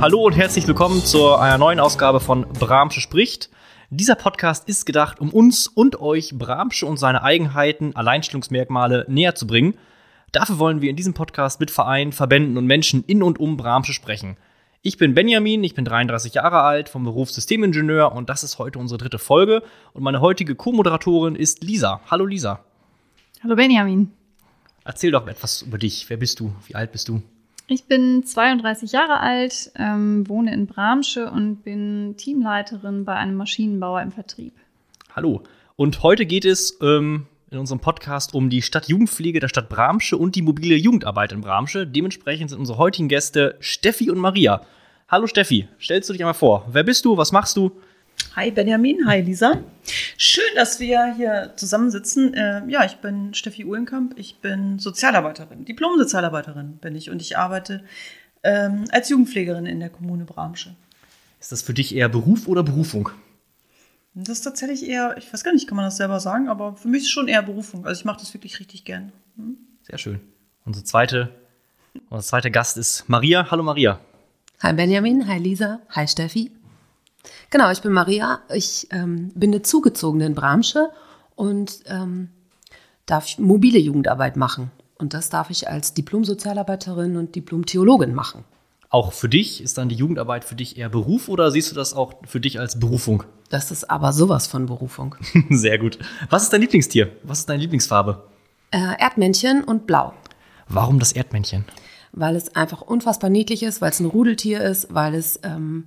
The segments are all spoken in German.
Hallo und herzlich willkommen zu einer neuen Ausgabe von Bramsche spricht. Dieser Podcast ist gedacht, um uns und euch Bramsche und seine Eigenheiten, Alleinstellungsmerkmale näher zu bringen. Dafür wollen wir in diesem Podcast mit Vereinen, Verbänden und Menschen in und um Bramsche sprechen. Ich bin Benjamin, ich bin 33 Jahre alt, vom Beruf Systemingenieur und das ist heute unsere dritte Folge. Und meine heutige Co-Moderatorin ist Lisa. Hallo Lisa. Hallo Benjamin. Erzähl doch etwas über dich. Wer bist du? Wie alt bist du? Ich bin 32 Jahre alt, ähm, wohne in Bramsche und bin Teamleiterin bei einem Maschinenbauer im Vertrieb. Hallo. Und heute geht es ähm, in unserem Podcast um die Stadtjugendpflege der Stadt Bramsche und die mobile Jugendarbeit in Bramsche. Dementsprechend sind unsere heutigen Gäste Steffi und Maria. Hallo Steffi, stellst du dich einmal vor. Wer bist du? Was machst du? Hi Benjamin, hi Lisa. Schön, dass wir hier zusammensitzen. Äh, ja, ich bin Steffi Uhlenkamp, ich bin Sozialarbeiterin, Diplom-Sozialarbeiterin bin ich und ich arbeite ähm, als Jugendpflegerin in der Kommune Bramsche. Ist das für dich eher Beruf oder Berufung? Das ist tatsächlich eher, ich weiß gar nicht, kann man das selber sagen, aber für mich ist es schon eher Berufung. Also ich mache das wirklich richtig gern. Hm? Sehr schön. Unsere zweite, unser zweiter Gast ist Maria. Hallo Maria. Hi Benjamin, hi Lisa, hi Steffi. Genau, ich bin Maria. Ich ähm, bin eine zugezogene in Bramsche und ähm, darf mobile Jugendarbeit machen. Und das darf ich als Diplom-Sozialarbeiterin und Diplom-Theologin machen. Auch für dich ist dann die Jugendarbeit für dich eher Beruf oder siehst du das auch für dich als Berufung? Das ist aber sowas von Berufung. Sehr gut. Was ist dein Lieblingstier? Was ist deine Lieblingsfarbe? Äh, Erdmännchen und Blau. Warum das Erdmännchen? Weil es einfach unfassbar niedlich ist, weil es ein Rudeltier ist, weil es ähm,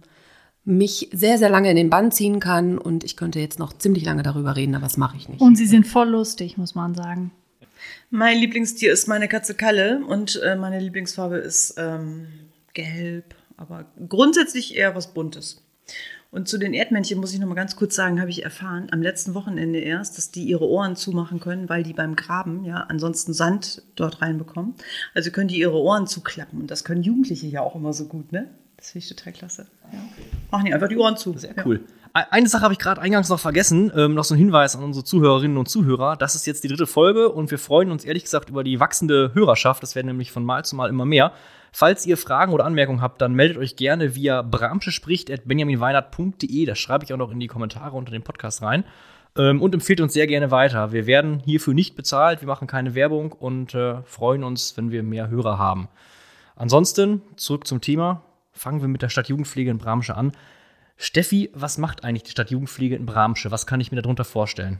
mich sehr, sehr lange in den Bann ziehen kann und ich könnte jetzt noch ziemlich lange darüber reden, aber das mache ich nicht. Und sie sind voll lustig, muss man sagen. Mein Lieblingstier ist meine Katze Kalle und äh, meine Lieblingsfarbe ist ähm, gelb, aber grundsätzlich eher was Buntes. Und zu den Erdmännchen muss ich noch mal ganz kurz sagen, habe ich erfahren, am letzten Wochenende erst, dass die ihre Ohren zumachen können, weil die beim Graben ja ansonsten Sand dort reinbekommen. Also können die ihre Ohren zuklappen. Und das können Jugendliche ja auch immer so gut, ne? Das finde ich total klasse. Ja. Machen die einfach die Ohren zu. Sehr cool. Ja. Eine Sache habe ich gerade eingangs noch vergessen, ähm, noch so ein Hinweis an unsere Zuhörerinnen und Zuhörer. Das ist jetzt die dritte Folge und wir freuen uns ehrlich gesagt über die wachsende Hörerschaft. Das werden nämlich von Mal zu Mal immer mehr. Falls ihr Fragen oder Anmerkungen habt, dann meldet euch gerne via bramschespricht.benjaminweinert.de. Das schreibe ich auch noch in die Kommentare unter dem Podcast rein. Ähm, und empfehlt uns sehr gerne weiter. Wir werden hierfür nicht bezahlt, wir machen keine Werbung und äh, freuen uns, wenn wir mehr Hörer haben. Ansonsten, zurück zum Thema. Fangen wir mit der Stadtjugendpflege in Bramsche an. Steffi, was macht eigentlich die Stadtjugendpflege in Bramsche? Was kann ich mir darunter vorstellen?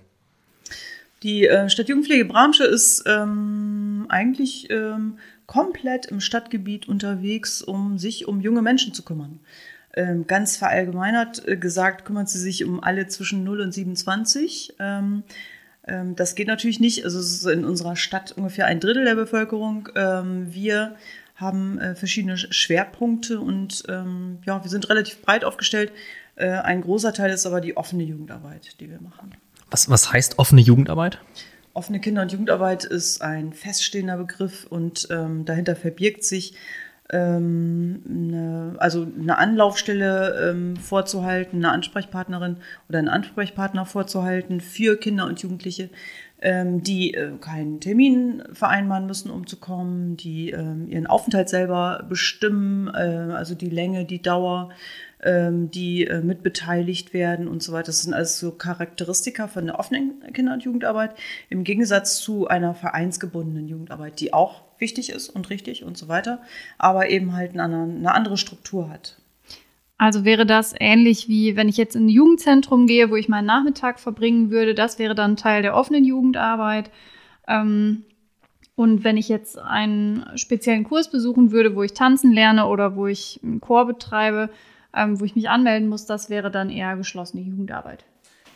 Die äh, Stadtjugendpflege Bramsche ist ähm, eigentlich ähm, komplett im Stadtgebiet unterwegs, um sich um junge Menschen zu kümmern. Ähm, ganz verallgemeinert äh, gesagt, kümmert sie sich um alle zwischen 0 und 27. Ähm, ähm, das geht natürlich nicht. Also es ist in unserer Stadt ungefähr ein Drittel der Bevölkerung. Ähm, wir haben äh, verschiedene Schwerpunkte und ähm, ja, wir sind relativ breit aufgestellt. Äh, ein großer Teil ist aber die offene Jugendarbeit, die wir machen. Was, was heißt offene Jugendarbeit? Offene Kinder- und Jugendarbeit ist ein feststehender Begriff und ähm, dahinter verbirgt sich ähm, eine, also eine Anlaufstelle ähm, vorzuhalten, eine Ansprechpartnerin oder einen Ansprechpartner vorzuhalten für Kinder und Jugendliche, die äh, keinen Termin vereinbaren müssen, um zu kommen, die ähm, ihren Aufenthalt selber bestimmen, äh, also die Länge, die Dauer, ähm, die äh, mitbeteiligt werden und so weiter. Das sind alles so Charakteristika von der offenen Kinder- und Jugendarbeit im Gegensatz zu einer vereinsgebundenen Jugendarbeit, die auch wichtig ist und richtig und so weiter, aber eben halt eine andere Struktur hat. Also wäre das ähnlich wie wenn ich jetzt in ein Jugendzentrum gehe, wo ich meinen Nachmittag verbringen würde, das wäre dann Teil der offenen Jugendarbeit. Ähm, und wenn ich jetzt einen speziellen Kurs besuchen würde, wo ich tanzen lerne oder wo ich einen Chor betreibe, ähm, wo ich mich anmelden muss, das wäre dann eher geschlossene Jugendarbeit.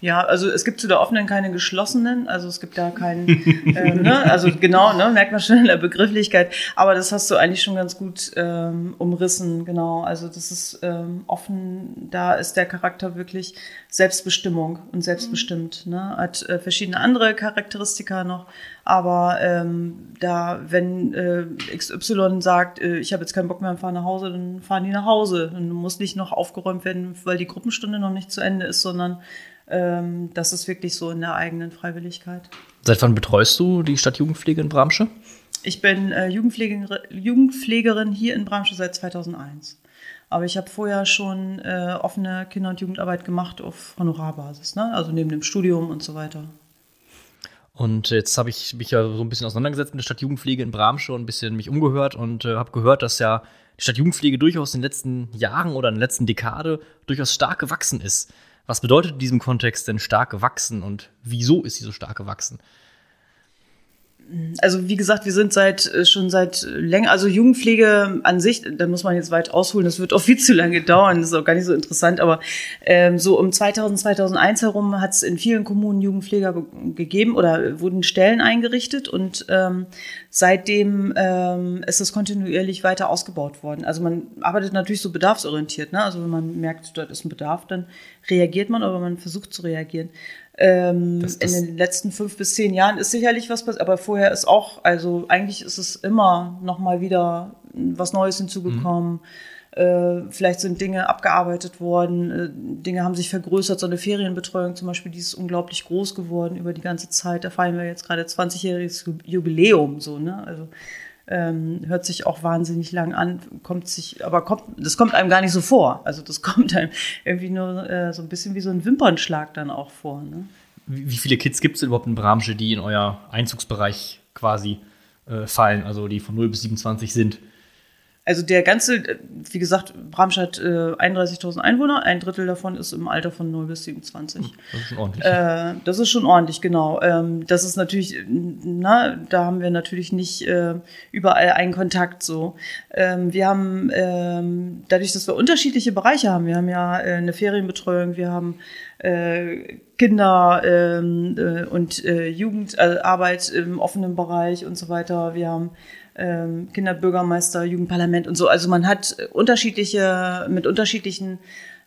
Ja, also es gibt zu der offenen keine geschlossenen, also es gibt da keinen, äh, ne? also genau, ne? merkt man schon in der Begrifflichkeit, aber das hast du eigentlich schon ganz gut ähm, umrissen, genau, also das ist ähm, offen, da ist der Charakter wirklich Selbstbestimmung und selbstbestimmt, ne? hat äh, verschiedene andere Charakteristika noch, aber ähm, da, wenn äh, XY sagt, äh, ich habe jetzt keinen Bock mehr und fahre nach Hause, dann fahren die nach Hause. Dann muss nicht noch aufgeräumt werden, weil die Gruppenstunde noch nicht zu Ende ist, sondern ähm, das ist wirklich so in der eigenen Freiwilligkeit. Seit wann betreust du die Stadtjugendpflege in Bramsche? Ich bin äh, Jugendpflegerin, Jugendpflegerin hier in Bramsche seit 2001. Aber ich habe vorher schon äh, offene Kinder- und Jugendarbeit gemacht auf Honorarbasis, ne? also neben dem Studium und so weiter. Und jetzt habe ich mich ja so ein bisschen auseinandergesetzt mit der Stadtjugendpflege in Bramsche und ein bisschen mich umgehört und äh, habe gehört, dass ja die Stadtjugendpflege durchaus in den letzten Jahren oder in der letzten Dekade durchaus stark gewachsen ist. Was bedeutet in diesem Kontext denn stark gewachsen und wieso ist sie so stark gewachsen? Also wie gesagt, wir sind seit äh, schon seit länger, also Jugendpflege an sich, da muss man jetzt weit ausholen, das wird auch viel zu lange dauern, das ist auch gar nicht so interessant, aber ähm, so um 2000, 2001 herum hat es in vielen Kommunen Jugendpfleger gegeben oder wurden Stellen eingerichtet und ähm, seitdem ähm, ist es kontinuierlich weiter ausgebaut worden. Also man arbeitet natürlich so bedarfsorientiert, ne? also wenn man merkt, dort ist ein Bedarf, dann reagiert man, aber man versucht zu reagieren. Ähm, das, das in den letzten fünf bis zehn Jahren ist sicherlich was passiert, aber vorher ist auch, also eigentlich ist es immer noch mal wieder was Neues hinzugekommen. Mhm. Äh, vielleicht sind Dinge abgearbeitet worden, äh, Dinge haben sich vergrößert. So eine Ferienbetreuung zum Beispiel, die ist unglaublich groß geworden über die ganze Zeit. Da feiern wir jetzt gerade 20-jähriges Jubiläum, so, ne? Also, ähm, hört sich auch wahnsinnig lang an, kommt sich, aber kommt, das kommt einem gar nicht so vor. Also das kommt einem irgendwie nur äh, so ein bisschen wie so ein Wimpernschlag dann auch vor. Ne? Wie, viele Kids gibt es überhaupt in Bramsche, die in euer Einzugsbereich quasi äh, fallen, also die von 0 bis 27 sind? Also der ganze, wie gesagt, Bramstadt äh, 31.000 Einwohner, ein Drittel davon ist im Alter von 0 bis 27. Hm, das ist schon ordentlich. Äh, das ist schon ordentlich, genau. Ähm, das ist natürlich, na, da haben wir natürlich nicht äh, überall einen Kontakt so. Ähm, wir haben, ähm, dadurch, dass wir unterschiedliche Bereiche haben, wir haben ja äh, eine Ferienbetreuung, wir haben äh, Kinder ähm, äh, und äh, Jugendarbeit im offenen Bereich und so weiter. Wir haben ähm, Kinderbürgermeister, Jugendparlament und so. Also man hat unterschiedliche, mit unterschiedlichen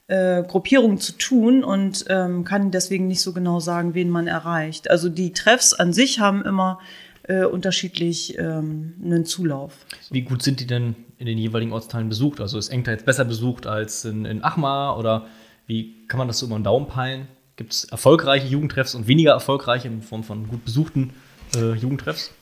äh, Gruppierungen zu tun und ähm, kann deswegen nicht so genau sagen, wen man erreicht. Also die Treffs an sich haben immer äh, unterschiedlich ähm, einen Zulauf. Wie gut sind die denn in den jeweiligen Ortsteilen besucht? Also ist Engter jetzt besser besucht als in, in Achmar oder wie kann man das so über den Daumen peilen? Gibt es erfolgreiche Jugendtreffs und weniger erfolgreiche in Form von gut besuchten äh, Jugendtreffs?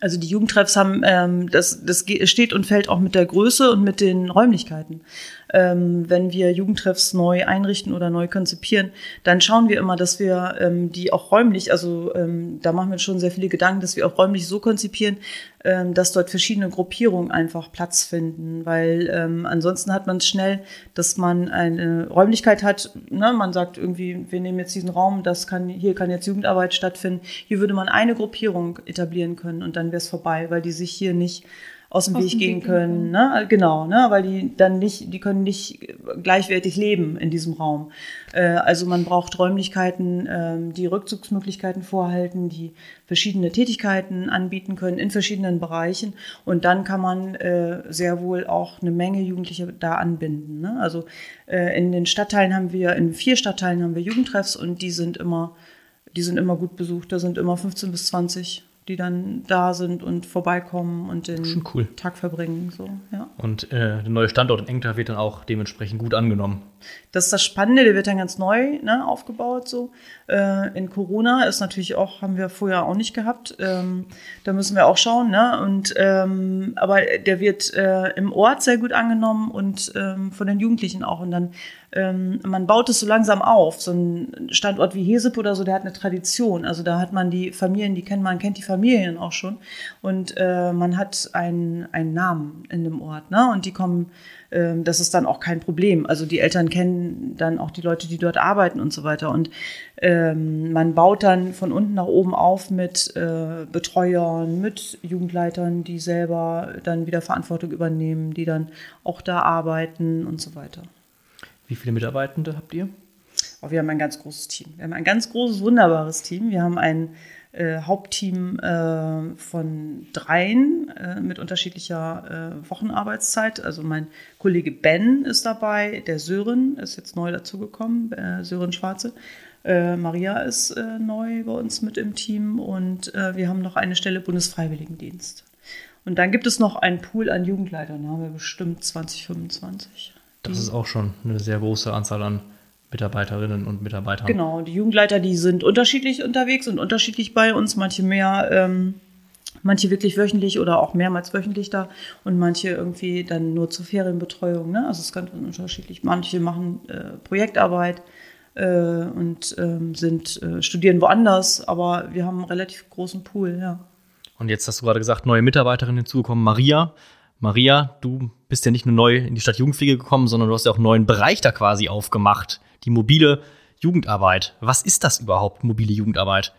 Also die Jugendtreffs haben, ähm, das, das steht und fällt auch mit der Größe und mit den Räumlichkeiten ähm, wenn wir Jugendtreffs neu einrichten oder neu konzipieren, dann schauen wir immer, dass wir ähm, die auch räumlich, also ähm, da machen wir schon sehr viele Gedanken, dass wir auch räumlich so konzipieren, ähm, dass dort verschiedene Gruppierungen einfach Platz finden, weil ähm, ansonsten hat man es schnell, dass man eine Räumlichkeit hat, ne? man sagt irgendwie, wir nehmen jetzt diesen Raum, das kann, hier kann jetzt Jugendarbeit stattfinden, hier würde man eine Gruppierung etablieren können und dann wäre es vorbei, weil die sich hier nicht aus dem aus Weg dem gehen Weg können. Ne? Genau, ne? weil die dann nicht, die können nicht gleichwertig leben in diesem Raum. Äh, also man braucht Räumlichkeiten, äh, die Rückzugsmöglichkeiten vorhalten, die verschiedene Tätigkeiten anbieten können in verschiedenen Bereichen. Und dann kann man äh, sehr wohl auch eine Menge Jugendliche da anbinden. Ne? Also äh, in den Stadtteilen haben wir, in vier Stadtteilen haben wir Jugendtreffs und die sind immer, die sind immer gut besucht. Da sind immer 15 bis 20 die dann da sind und vorbeikommen und den cool. Tag verbringen. So, ja. Und äh, der neue Standort in Engter wird dann auch dementsprechend gut angenommen. Das ist das Spannende, der wird dann ganz neu ne, aufgebaut. So. Äh, in Corona ist natürlich auch, haben wir vorher auch nicht gehabt. Ähm, da müssen wir auch schauen. Ne? Und, ähm, aber der wird äh, im Ort sehr gut angenommen und ähm, von den Jugendlichen auch. Und dann ähm, man baut es so langsam auf. So ein Standort wie Hesep oder so, der hat eine Tradition. Also da hat man die Familien, die kennt man, kennt die Familien auch schon. Und äh, man hat einen, einen Namen in dem Ort. Ne? Und die kommen, äh, das ist dann auch kein Problem. Also die Eltern kennen dann auch die Leute, die dort arbeiten und so weiter. Und ähm, man baut dann von unten nach oben auf mit äh, Betreuern, mit Jugendleitern, die selber dann wieder Verantwortung übernehmen, die dann auch da arbeiten und so weiter. Wie viele Mitarbeitende habt ihr? Oh, wir haben ein ganz großes Team. Wir haben ein ganz großes, wunderbares Team. Wir haben ein äh, Hauptteam äh, von dreien äh, mit unterschiedlicher äh, Wochenarbeitszeit. Also mein Kollege Ben ist dabei, der Sören ist jetzt neu dazugekommen, äh, Sören Schwarze. Maria ist neu bei uns mit im Team und wir haben noch eine Stelle Bundesfreiwilligendienst. Und dann gibt es noch einen Pool an Jugendleitern, da haben wir bestimmt 20, 25. Das ist auch schon eine sehr große Anzahl an Mitarbeiterinnen und Mitarbeitern. Genau, die Jugendleiter, die sind unterschiedlich unterwegs und unterschiedlich bei uns, manche mehr, ähm, manche wirklich wöchentlich oder auch mehrmals wöchentlich da und manche irgendwie dann nur zur Ferienbetreuung. Ne? Also es ist ganz unterschiedlich. Manche machen äh, Projektarbeit äh, und ähm, sind äh, studieren woanders, aber wir haben einen relativ großen Pool, ja. Und jetzt hast du gerade gesagt, neue Mitarbeiterin hinzugekommen, Maria. Maria, du bist ja nicht nur neu in die Stadt Jugendpflege gekommen, sondern du hast ja auch einen neuen Bereich da quasi aufgemacht, die mobile Jugendarbeit. Was ist das überhaupt, mobile Jugendarbeit?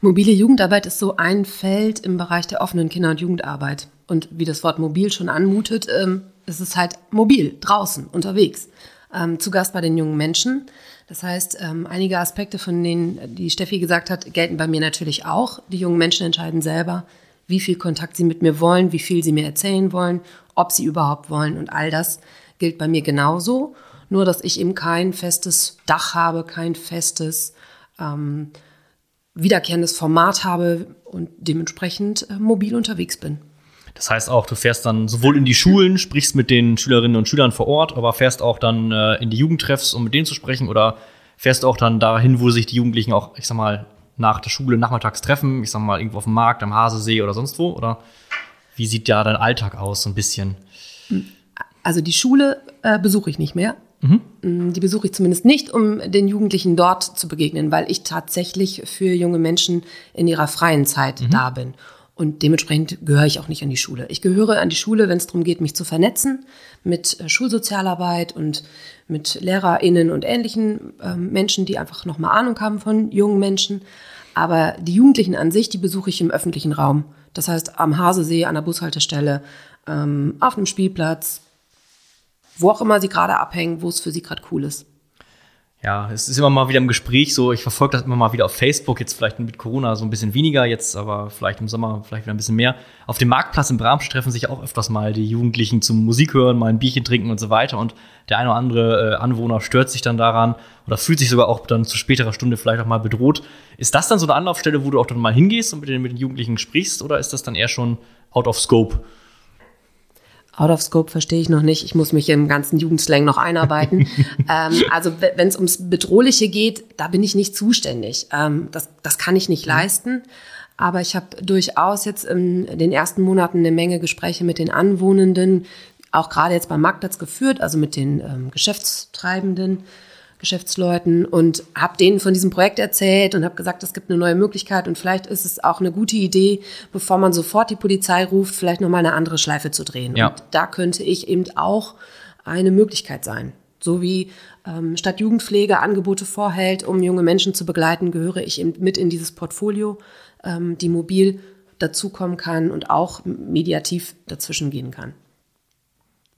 Mobile Jugendarbeit ist so ein Feld im Bereich der offenen Kinder- und Jugendarbeit. Und wie das Wort mobil schon anmutet, ähm, ist es halt mobil, draußen, unterwegs. Ähm, zu Gast bei den jungen Menschen. Das heißt, ähm, einige Aspekte, von denen die Steffi gesagt hat, gelten bei mir natürlich auch. Die jungen Menschen entscheiden selber, wie viel Kontakt sie mit mir wollen, wie viel sie mir erzählen wollen, ob sie überhaupt wollen. Und all das gilt bei mir genauso. Nur, dass ich eben kein festes Dach habe, kein festes ähm, wiederkehrendes Format habe und dementsprechend äh, mobil unterwegs bin. Das heißt auch, du fährst dann sowohl in die Schulen, sprichst mit den Schülerinnen und Schülern vor Ort, aber fährst auch dann äh, in die Jugendtreffs, um mit denen zu sprechen, oder fährst auch dann dahin, wo sich die Jugendlichen auch, ich sag mal, nach der Schule nachmittags treffen, ich sag mal, irgendwo auf dem Markt, am Hasesee oder sonst wo, oder wie sieht da dein Alltag aus, so ein bisschen? Also die Schule äh, besuche ich nicht mehr. Mhm. Die besuche ich zumindest nicht, um den Jugendlichen dort zu begegnen, weil ich tatsächlich für junge Menschen in ihrer freien Zeit mhm. da bin. Und dementsprechend gehöre ich auch nicht an die Schule. Ich gehöre an die Schule, wenn es darum geht, mich zu vernetzen mit äh, Schulsozialarbeit und mit LehrerInnen und ähnlichen äh, Menschen, die einfach nochmal Ahnung haben von jungen Menschen. Aber die Jugendlichen an sich, die besuche ich im öffentlichen Raum. Das heißt am Hasesee, an der Bushaltestelle, ähm, auf einem Spielplatz, wo auch immer sie gerade abhängen, wo es für sie gerade cool ist. Ja, es ist immer mal wieder im Gespräch so, ich verfolge das immer mal wieder auf Facebook, jetzt vielleicht mit Corona so ein bisschen weniger, jetzt aber vielleicht im Sommer vielleicht wieder ein bisschen mehr. Auf dem Marktplatz in Bramsch treffen sich auch öfters mal die Jugendlichen zum Musik hören, mal ein Bierchen trinken und so weiter und der eine oder andere äh, Anwohner stört sich dann daran oder fühlt sich sogar auch dann zu späterer Stunde vielleicht auch mal bedroht. Ist das dann so eine Anlaufstelle, wo du auch dann mal hingehst und mit den, mit den Jugendlichen sprichst oder ist das dann eher schon out of scope? Out of Scope verstehe ich noch nicht. Ich muss mich im ganzen Jugendslang noch einarbeiten. ähm, also wenn es ums Bedrohliche geht, da bin ich nicht zuständig. Ähm, das, das kann ich nicht mhm. leisten. Aber ich habe durchaus jetzt in den ersten Monaten eine Menge Gespräche mit den Anwohnenden, auch gerade jetzt beim Marktplatz geführt, also mit den ähm, Geschäftstreibenden Geschäftsleuten und habe denen von diesem Projekt erzählt und habe gesagt, es gibt eine neue Möglichkeit und vielleicht ist es auch eine gute Idee, bevor man sofort die Polizei ruft, vielleicht noch mal eine andere Schleife zu drehen. Ja. Und da könnte ich eben auch eine Möglichkeit sein. So wie ähm, Stadt Jugendpflege Angebote vorhält, um junge Menschen zu begleiten, gehöre ich eben mit in dieses Portfolio, ähm, die mobil dazukommen kann und auch mediativ dazwischen gehen kann.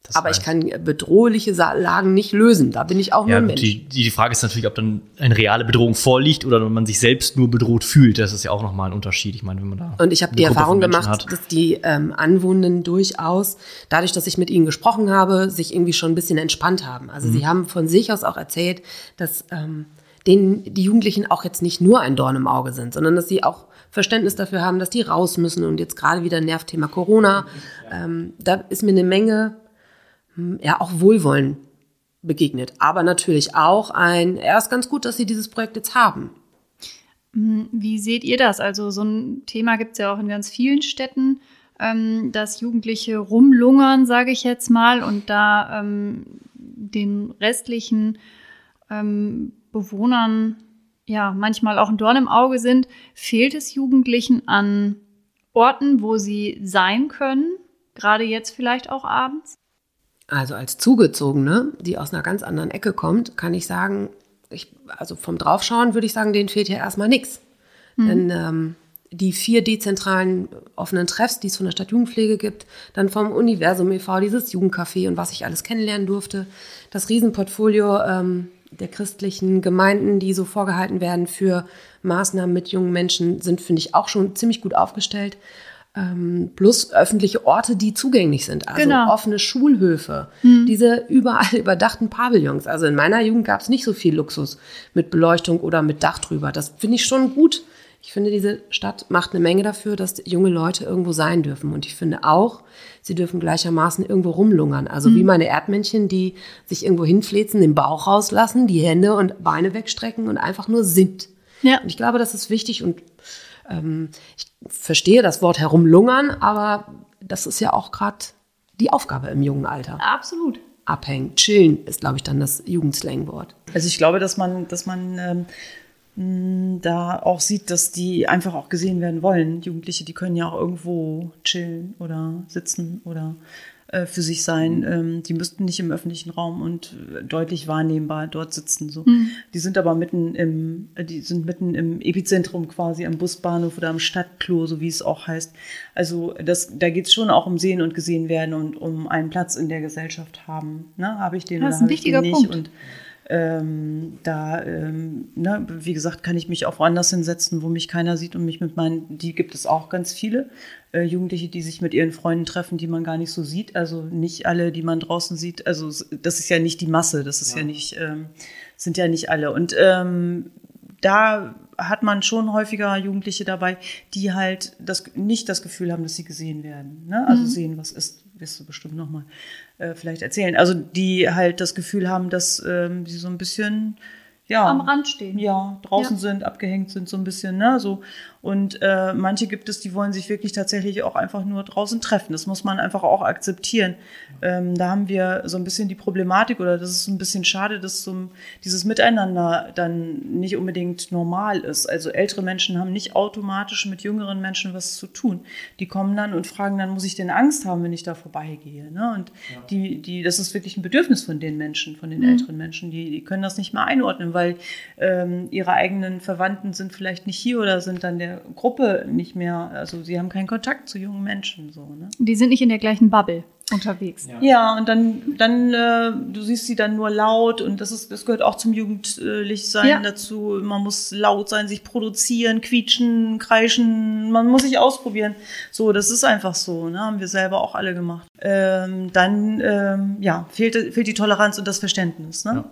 Das aber ich kann bedrohliche Lagen nicht lösen. Da bin ich auch ja, nur ein Mensch. Die, die Frage ist natürlich, ob dann eine reale Bedrohung vorliegt oder man sich selbst nur bedroht fühlt. Das ist ja auch nochmal ein Unterschied. Ich meine, wenn man da. Und ich habe die Erfahrung gemacht, hat. dass die ähm, Anwohnenden durchaus, dadurch, dass ich mit ihnen gesprochen habe, sich irgendwie schon ein bisschen entspannt haben. Also mhm. sie haben von sich aus auch erzählt, dass ähm, denen die Jugendlichen auch jetzt nicht nur ein Dorn im Auge sind, sondern dass sie auch Verständnis dafür haben, dass die raus müssen. Und jetzt gerade wieder Nervthema Corona. Ähm, da ist mir eine Menge ja auch Wohlwollen begegnet. Aber natürlich auch ein, er ist ganz gut, dass Sie dieses Projekt jetzt haben. Hm, wie seht ihr das? Also so ein Thema gibt es ja auch in ganz vielen Städten, ähm, dass Jugendliche rumlungern, sage ich jetzt mal, und da ähm, den restlichen ähm, Bewohnern ja manchmal auch ein Dorn im Auge sind. Fehlt es Jugendlichen an Orten, wo sie sein können? Gerade jetzt vielleicht auch abends? Also als Zugezogene, die aus einer ganz anderen Ecke kommt, kann ich sagen, ich, also vom Draufschauen würde ich sagen, denen fehlt ja erstmal nichts. Mhm. Denn ähm, die vier dezentralen offenen Treffs, die es von der Stadt Jugendpflege gibt, dann vom Universum e.V., dieses Jugendcafé und was ich alles kennenlernen durfte, das Riesenportfolio ähm, der christlichen Gemeinden, die so vorgehalten werden für Maßnahmen mit jungen Menschen, sind, finde ich, auch schon ziemlich gut aufgestellt ähm, plus öffentliche Orte, die zugänglich sind. Also genau. offene Schulhöfe, hm. diese überall überdachten Pavillons. Also in meiner Jugend gab es nicht so viel Luxus mit Beleuchtung oder mit Dach drüber. Das finde ich schon gut. Ich finde, diese Stadt macht eine Menge dafür, dass junge Leute irgendwo sein dürfen. Und ich finde auch, sie dürfen gleichermaßen irgendwo rumlungern. Also hm. wie meine Erdmännchen, die sich irgendwo hinflezen, den Bauch rauslassen, die Hände und Beine wegstrecken und einfach nur sind. Ja. Und ich glaube, das ist wichtig und ähm, ich verstehe das Wort herumlungern, aber das ist ja auch gerade die Aufgabe im jungen Alter. Absolut. Abhängen, chillen ist, glaube ich, dann das Jugendslangwort. Also ich glaube, dass man, dass man ähm, mh, da auch sieht, dass die einfach auch gesehen werden wollen. Jugendliche, die können ja auch irgendwo chillen oder sitzen oder äh, für sich sein. Ähm, die müssten nicht im öffentlichen Raum und äh, deutlich wahrnehmbar dort sitzen. So. Die sind aber mitten im, äh, die sind mitten im Epizentrum quasi am Busbahnhof oder am Stadtklo, so wie es auch heißt. Also das, da geht es schon auch um Sehen und gesehen werden und um einen Platz in der Gesellschaft haben. Ne? Habe ich den Das oder ist ein habe ich den wichtiger nicht? Punkt. Und ähm, da, ähm, ne, wie gesagt, kann ich mich auch woanders hinsetzen, wo mich keiner sieht und mich mit meinen, die gibt es auch ganz viele. Äh, Jugendliche, die sich mit ihren Freunden treffen, die man gar nicht so sieht. Also nicht alle, die man draußen sieht. Also das ist ja nicht die Masse, das ist ja, nicht, ähm, sind ja nicht alle. Und ähm, da hat man schon häufiger Jugendliche dabei, die halt das, nicht das Gefühl haben, dass sie gesehen werden. Ne? Also sehen, was ist, wirst du bestimmt nochmal äh, vielleicht erzählen. Also die halt das Gefühl haben, dass ähm, sie so ein bisschen ja, Am Rand stehen. Ja, draußen Ja. sind, abgehängt sind so ein bisschen, ne? So. Und äh, manche gibt es, die wollen sich wirklich tatsächlich auch einfach nur draußen treffen. Das muss man einfach auch akzeptieren. Ähm, da haben wir so ein bisschen die Problematik, oder das ist ein bisschen schade, dass so dieses Miteinander dann nicht unbedingt normal ist. Also ältere Menschen haben nicht automatisch mit jüngeren Menschen was zu tun. Die kommen dann und fragen dann, muss ich denn Angst haben, wenn ich da vorbeigehe? Ne? Und die, die, das ist wirklich ein Bedürfnis von den Menschen, von den älteren Menschen. Die, die können das nicht mehr einordnen, weil ähm, ihre eigenen Verwandten sind vielleicht nicht hier oder sind dann der Gruppe nicht mehr, also sie haben keinen Kontakt zu jungen Menschen. So, ne? Die sind nicht in der gleichen Bubble unterwegs. Ja, und dann, dann äh, du siehst sie dann nur laut und das ist, das gehört auch zum Jugendlichsein Ja. dazu. Man muss laut sein, sich produzieren, quietschen, kreischen, man muss sich ausprobieren. So, das ist einfach so, ne? Haben wir selber auch alle gemacht. Ähm, dann ähm, ja, fehlt, fehlt die Toleranz und das Verständnis. Ne? Ja.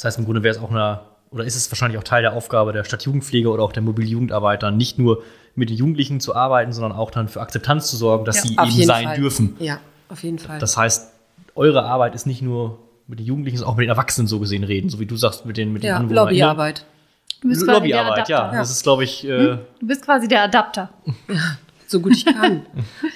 Das heißt, im Grunde wäre es auch eine, oder ist es wahrscheinlich auch Teil der Aufgabe der Stadtjugendpflege oder auch der Mobiljugendarbeit, dann nicht nur mit den Jugendlichen zu arbeiten, sondern auch dann für Akzeptanz zu sorgen, dass Ja, sie eben sein Fall. dürfen. Ja, auf jeden Fall. Das heißt, eure Arbeit ist nicht nur mit den Jugendlichen, sondern auch mit den Erwachsenen so gesehen reden, so wie du sagst, mit den, mit den ja, Anwohnern. Lobbyarbeit. Du bist quasi der Lobbyarbeit, ja. Adapter. Das ist, glaube ich, äh, Du bist quasi der Adapter. So gut ich kann.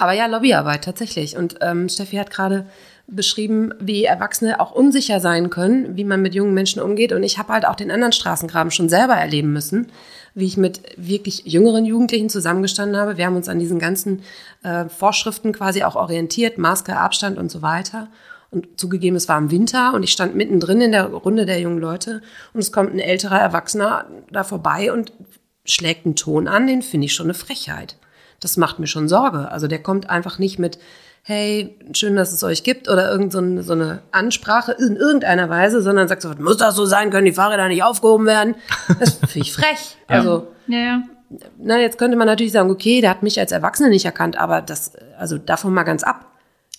Aber ja, Lobbyarbeit tatsächlich. Und ähm, Steffi hat gerade beschrieben, wie Erwachsene auch unsicher sein können, wie man mit jungen Menschen umgeht. Und ich habe halt auch den anderen Straßengraben schon selber erleben müssen, wie ich mit wirklich jüngeren Jugendlichen zusammengestanden habe. Wir haben uns an diesen ganzen äh, Vorschriften quasi auch orientiert, Maske, Abstand und so weiter. Und zugegeben, es war im Winter und ich stand mittendrin in der Runde der jungen Leute und es kommt ein älterer Erwachsener da vorbei und schlägt einen Ton an, den finde ich schon eine Frechheit. Das macht mir schon Sorge. Also der kommt einfach nicht mit, hey, schön, dass es euch gibt oder irgend so eine, so eine Ansprache in irgendeiner Weise, sondern sagt sofort, muss das so sein, können die Fahrräder nicht aufgehoben werden? Das finde ich frech. Also, Ja, ja. na, jetzt könnte man natürlich sagen, okay, der hat mich als Erwachsene nicht erkannt, aber das, also davon mal ganz ab.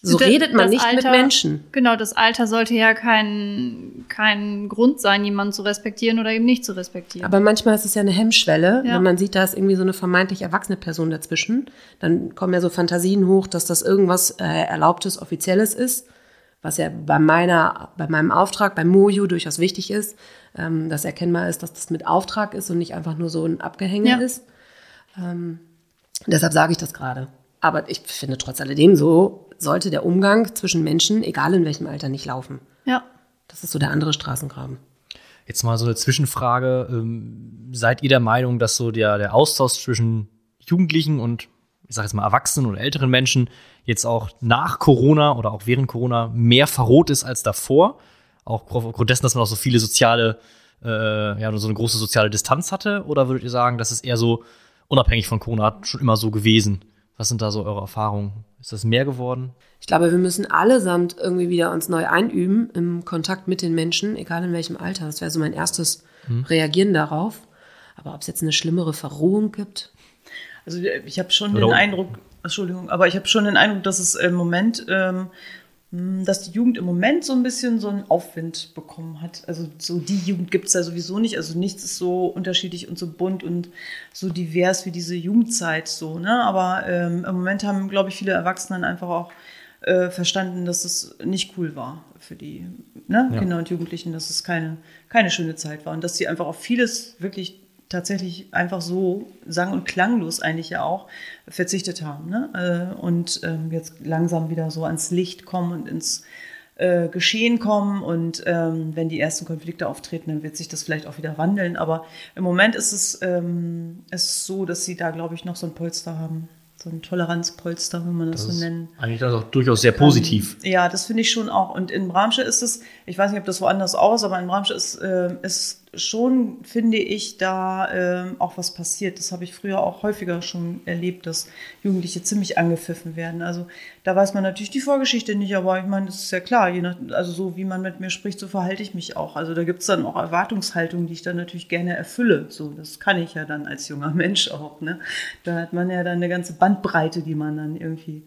So Das- redet man nicht mit Alter- Menschen. Genau, das Alter sollte ja kein, kein Grund sein, jemanden zu respektieren oder eben nicht zu respektieren. Aber manchmal ist es ja eine Hemmschwelle, Ja. wenn man sieht, da ist irgendwie so eine vermeintlich erwachsene Person dazwischen. Dann kommen ja so Fantasien hoch, dass das irgendwas äh, Erlaubtes, Offizielles ist, was ja bei meiner, bei meinem Auftrag, beim Moju durchaus wichtig ist, ähm, dass erkennbar ist, dass das mit Auftrag ist und nicht einfach nur so ein Abgehänge Ja. ist. Ähm, deshalb sage ich das gerade. Aber ich finde trotz alledem so, sollte der Umgang zwischen Menschen, egal in welchem Alter, nicht laufen. ja. Das ist so der andere Straßengraben. Jetzt mal so eine Zwischenfrage. Ähm, seid ihr der Meinung, dass so der, der Austausch zwischen Jugendlichen und, ich sage jetzt mal, Erwachsenen oder älteren Menschen jetzt auch nach Corona oder auch während Corona mehr verroht ist als davor? Auch aufgrund dessen, dass man auch so viele soziale, äh, ja, so eine große soziale Distanz hatte? Oder würdet ihr sagen, das ist eher so unabhängig von Corona schon immer so gewesen? Was sind da so eure Erfahrungen? Ist das mehr geworden? Ich glaube, wir müssen allesamt irgendwie wieder uns neu einüben im Kontakt mit den Menschen, egal in welchem Alter. Das wäre so mein erstes Reagieren darauf. Aber ob es jetzt eine schlimmere Verrohung gibt, Also ich habe schon Oder- den Eindruck, Entschuldigung, aber ich habe schon den Eindruck, dass es im Moment, ähm, dass die Jugend im Moment so ein bisschen so einen Aufwind bekommen hat. Also so die Jugend gibt es ja sowieso nicht. Also nichts ist so unterschiedlich und so bunt und so divers wie diese Jugendzeit so. Ne? Aber ähm, im Moment haben, glaube ich, viele Erwachsene einfach auch äh, verstanden, dass es nicht cool war für die ne? Ja. Kinder und Jugendlichen, dass es keine, keine schöne Zeit war und dass sie einfach auf vieles wirklich tatsächlich einfach so sang- und klanglos eigentlich ja auch verzichtet haben. Ne? Äh, und ähm, jetzt langsam wieder so ans Licht kommen und ins äh, Geschehen kommen. Und ähm, wenn die ersten Konflikte auftreten, dann wird sich das vielleicht auch wieder wandeln. Aber im Moment ist es, ähm, ist es so, dass sie da, glaube ich, noch so ein Polster haben so ein Toleranzpolster, wenn man das, das so nennen. Eigentlich das auch durchaus sehr positiv. Ja, das finde ich schon auch. Und in Bramsche ist es, ich weiß nicht, ob das woanders auch ist, aber in Bramsche ist, äh, ist schon, finde ich, da äh, auch was passiert. Das habe ich früher auch häufiger schon erlebt, dass Jugendliche ziemlich angepfiffen werden. Also da weiß man natürlich die Vorgeschichte nicht, aber ich meine, das ist ja klar, je nach, also so wie man mit mir spricht, so verhalte ich mich auch. Also da gibt es dann auch Erwartungshaltungen, die ich dann natürlich gerne erfülle. So, das kann ich ja dann als junger Mensch auch. Ne? Da hat man ja dann eine ganze Bandbreite, die man dann irgendwie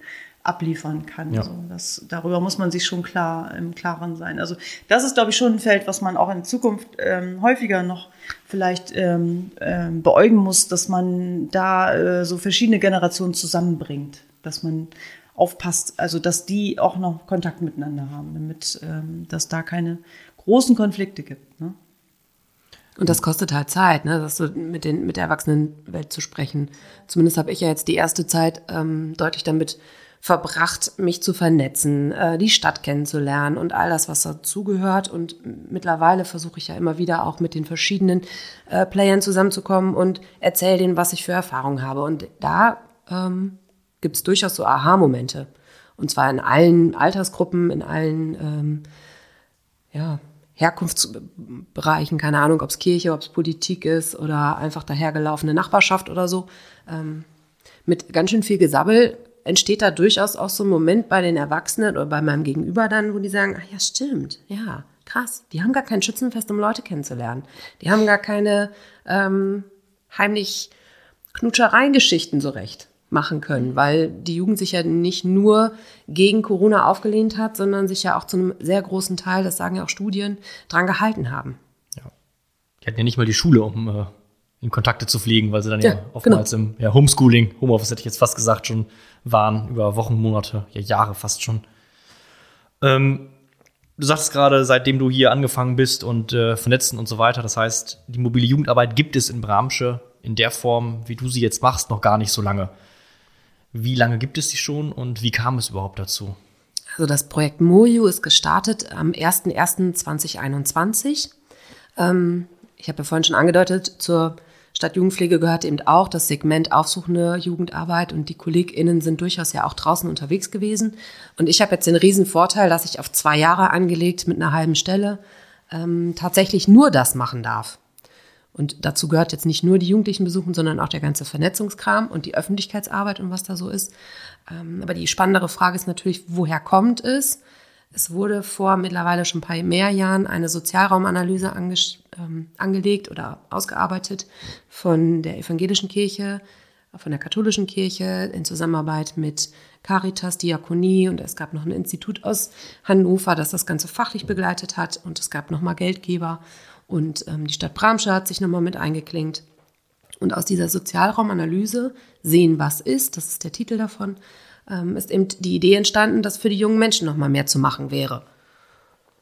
abliefern kann. Ja. Also das, darüber muss man sich schon klar im Klaren sein. Also das ist, glaube ich, schon ein Feld, was man auch in Zukunft ähm, häufiger noch vielleicht ähm, ähm, beäugen muss, dass man da äh, so verschiedene Generationen zusammenbringt, dass man aufpasst, also dass die auch noch Kontakt miteinander haben, damit ähm, dass da keine großen Konflikte gibt. Ne? Und das kostet halt Zeit, ne, das so mit, den, mit der Erwachsenenwelt zu sprechen. Zumindest habe ich ja jetzt die erste Zeit ähm, deutlich damit verbracht, mich zu vernetzen, äh, die Stadt kennenzulernen und all das, was dazugehört. Und mittlerweile versuche ich ja immer wieder auch mit den verschiedenen äh, Playern zusammenzukommen und erzähle denen, was ich für Erfahrungen habe. Und da ähm, gibt es durchaus so Aha-Momente. Und zwar in allen Altersgruppen, in allen ähm, ja, Herkunftsbereichen, keine Ahnung, ob es Kirche, ob es Politik ist oder einfach dahergelaufene Nachbarschaft oder so. Ähm, mit ganz schön viel Gesabbel entsteht da durchaus auch so ein Moment bei den Erwachsenen oder bei meinem Gegenüber dann, wo die sagen, ach ja, stimmt, ja, krass, die haben gar kein Schützenfest, um Leute kennenzulernen. Die haben gar keine ähm, heimlich Knutschereigeschichten so recht machen können, weil die Jugend sich ja nicht nur gegen Corona aufgelehnt hat, sondern sich ja auch zu einem sehr großen Teil, das sagen ja auch Studien, dran gehalten haben. Ja. Die hatten ja nicht mal die Schule, um äh, in Kontakte zu pflegen, weil sie dann ja, ja oftmals genau. im ja, Homeschooling, Homeoffice hätte ich jetzt fast gesagt, schon waren, über Wochen, Monate, ja Jahre fast schon. Ähm, du sagst gerade, seitdem du hier angefangen bist und äh, vernetzen und so weiter, das heißt, die mobile Jugendarbeit gibt es in Bramsche in der Form, wie du sie jetzt machst, noch gar nicht so lange. Wie lange gibt es sie schon und wie kam es überhaupt dazu? Also das Projekt Moju ist gestartet am 01.01.2021. Ähm, ich habe ja vorhin schon angedeutet, zur Stadtjugendpflege gehört eben auch das Segment aufsuchende Jugendarbeit und die KollegInnen sind durchaus ja auch draußen unterwegs gewesen. Und ich habe jetzt den riesen Vorteil, dass ich auf zwei Jahre angelegt mit einer halben Stelle ähm, tatsächlich nur das machen darf. Und dazu gehört jetzt nicht nur die Jugendlichen besuchen, sondern auch der ganze Vernetzungskram und die Öffentlichkeitsarbeit und was da so ist. Ähm, aber die spannendere Frage ist natürlich, woher kommt es? Es wurde vor mittlerweile schon ein paar mehr Jahren eine Sozialraumanalyse ange ähm, angelegt oder ausgearbeitet von der evangelischen Kirche, von der katholischen Kirche in Zusammenarbeit mit Caritas, Diakonie. Und es gab noch ein Institut aus Hannover, das das Ganze fachlich begleitet hat. Und es gab nochmal Geldgeber. Und ähm, die Stadt Bramsche hat sich nochmal mit eingeklinkt. Und aus dieser Sozialraumanalyse sehen, was ist, das ist der Titel davon, ähm, ist eben die Idee entstanden, dass für die jungen Menschen noch mal mehr zu machen wäre.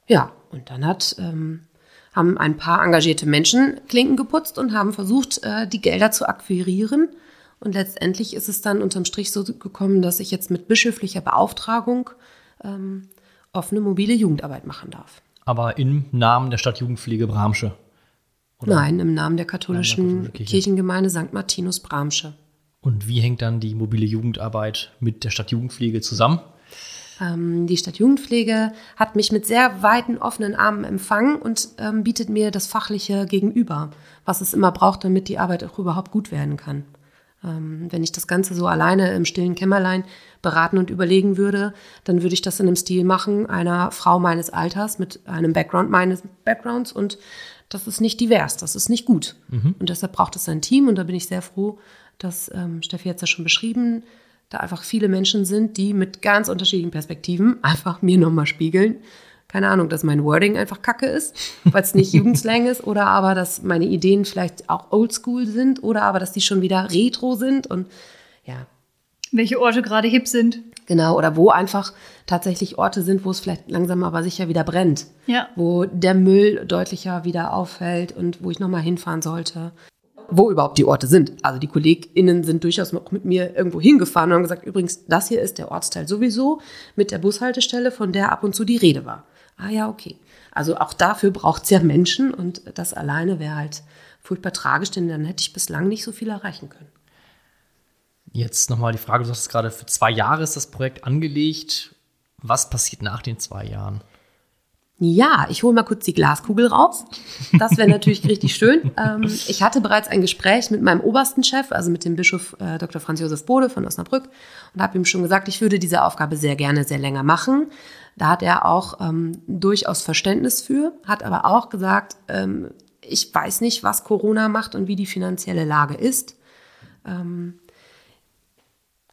Ja, und dann hat, ähm, haben ein paar engagierte Menschen Klinken geputzt und haben versucht, äh, die Gelder zu akquirieren. Und letztendlich ist es dann unterm Strich so gekommen, dass ich jetzt mit bischöflicher Beauftragung ähm, offene mobile Jugendarbeit machen darf. Aber im Namen der Stadtjugendpflege Bramsche? Oder? Nein, im Namen der katholischen, Namen der katholischen Kirche. Kirchengemeinde St. Martinus Bramsche. Und wie hängt dann die mobile Jugendarbeit mit der Stadtjugendpflege zusammen? Ähm, die Stadtjugendpflege hat mich mit sehr weiten, offenen Armen empfangen und ähm, bietet mir das Fachliche gegenüber, was es immer braucht, damit die Arbeit auch überhaupt gut werden kann. Ähm, wenn ich das Ganze so alleine im stillen Kämmerlein beraten und überlegen würde, dann würde ich das in einem Stil machen, einer Frau meines Alters mit einem Background meines Backgrounds und das ist nicht divers, das ist nicht gut. Mhm. Und deshalb braucht es ein Team und da bin ich sehr froh, das ähm, Steffi hat es ja schon beschrieben, da einfach viele Menschen sind, die mit ganz unterschiedlichen Perspektiven einfach mir nochmal spiegeln. Keine Ahnung, dass mein Wording einfach kacke ist, weil es nicht Jugendslang ist, oder aber, dass meine Ideen vielleicht auch oldschool sind, oder aber, dass die schon wieder retro sind und ja. Welche Orte gerade hip sind. Genau, oder wo einfach tatsächlich Orte sind, wo es vielleicht langsam aber sicher wieder brennt. Ja. Wo der Müll deutlicher wieder auffällt und wo ich nochmal hinfahren sollte wo überhaupt die Orte sind. Also die KollegInnen sind durchaus mit mir irgendwo hingefahren und haben gesagt, übrigens, das hier ist der Ortsteil sowieso mit der Bushaltestelle, von der ab und zu die Rede war. Ah ja, okay. Also auch dafür braucht es ja Menschen und das alleine wäre halt furchtbar tragisch, denn dann hätte ich bislang nicht so viel erreichen können. Jetzt nochmal die Frage, du hast gerade für zwei Jahre ist das Projekt angelegt. Was passiert nach den zwei Jahren? Ja, ich hole mal kurz die Glaskugel raus. Das wäre natürlich richtig schön. Ähm, ich hatte bereits ein Gespräch mit meinem obersten Chef, also mit dem Bischof äh, Dr. Franz Josef Bode von Osnabrück und habe ihm schon gesagt, ich würde diese Aufgabe sehr gerne sehr länger machen. Da hat er auch ähm, durchaus Verständnis für, hat aber auch gesagt, ähm, ich weiß nicht, was Corona macht und wie die finanzielle Lage ist. Ähm,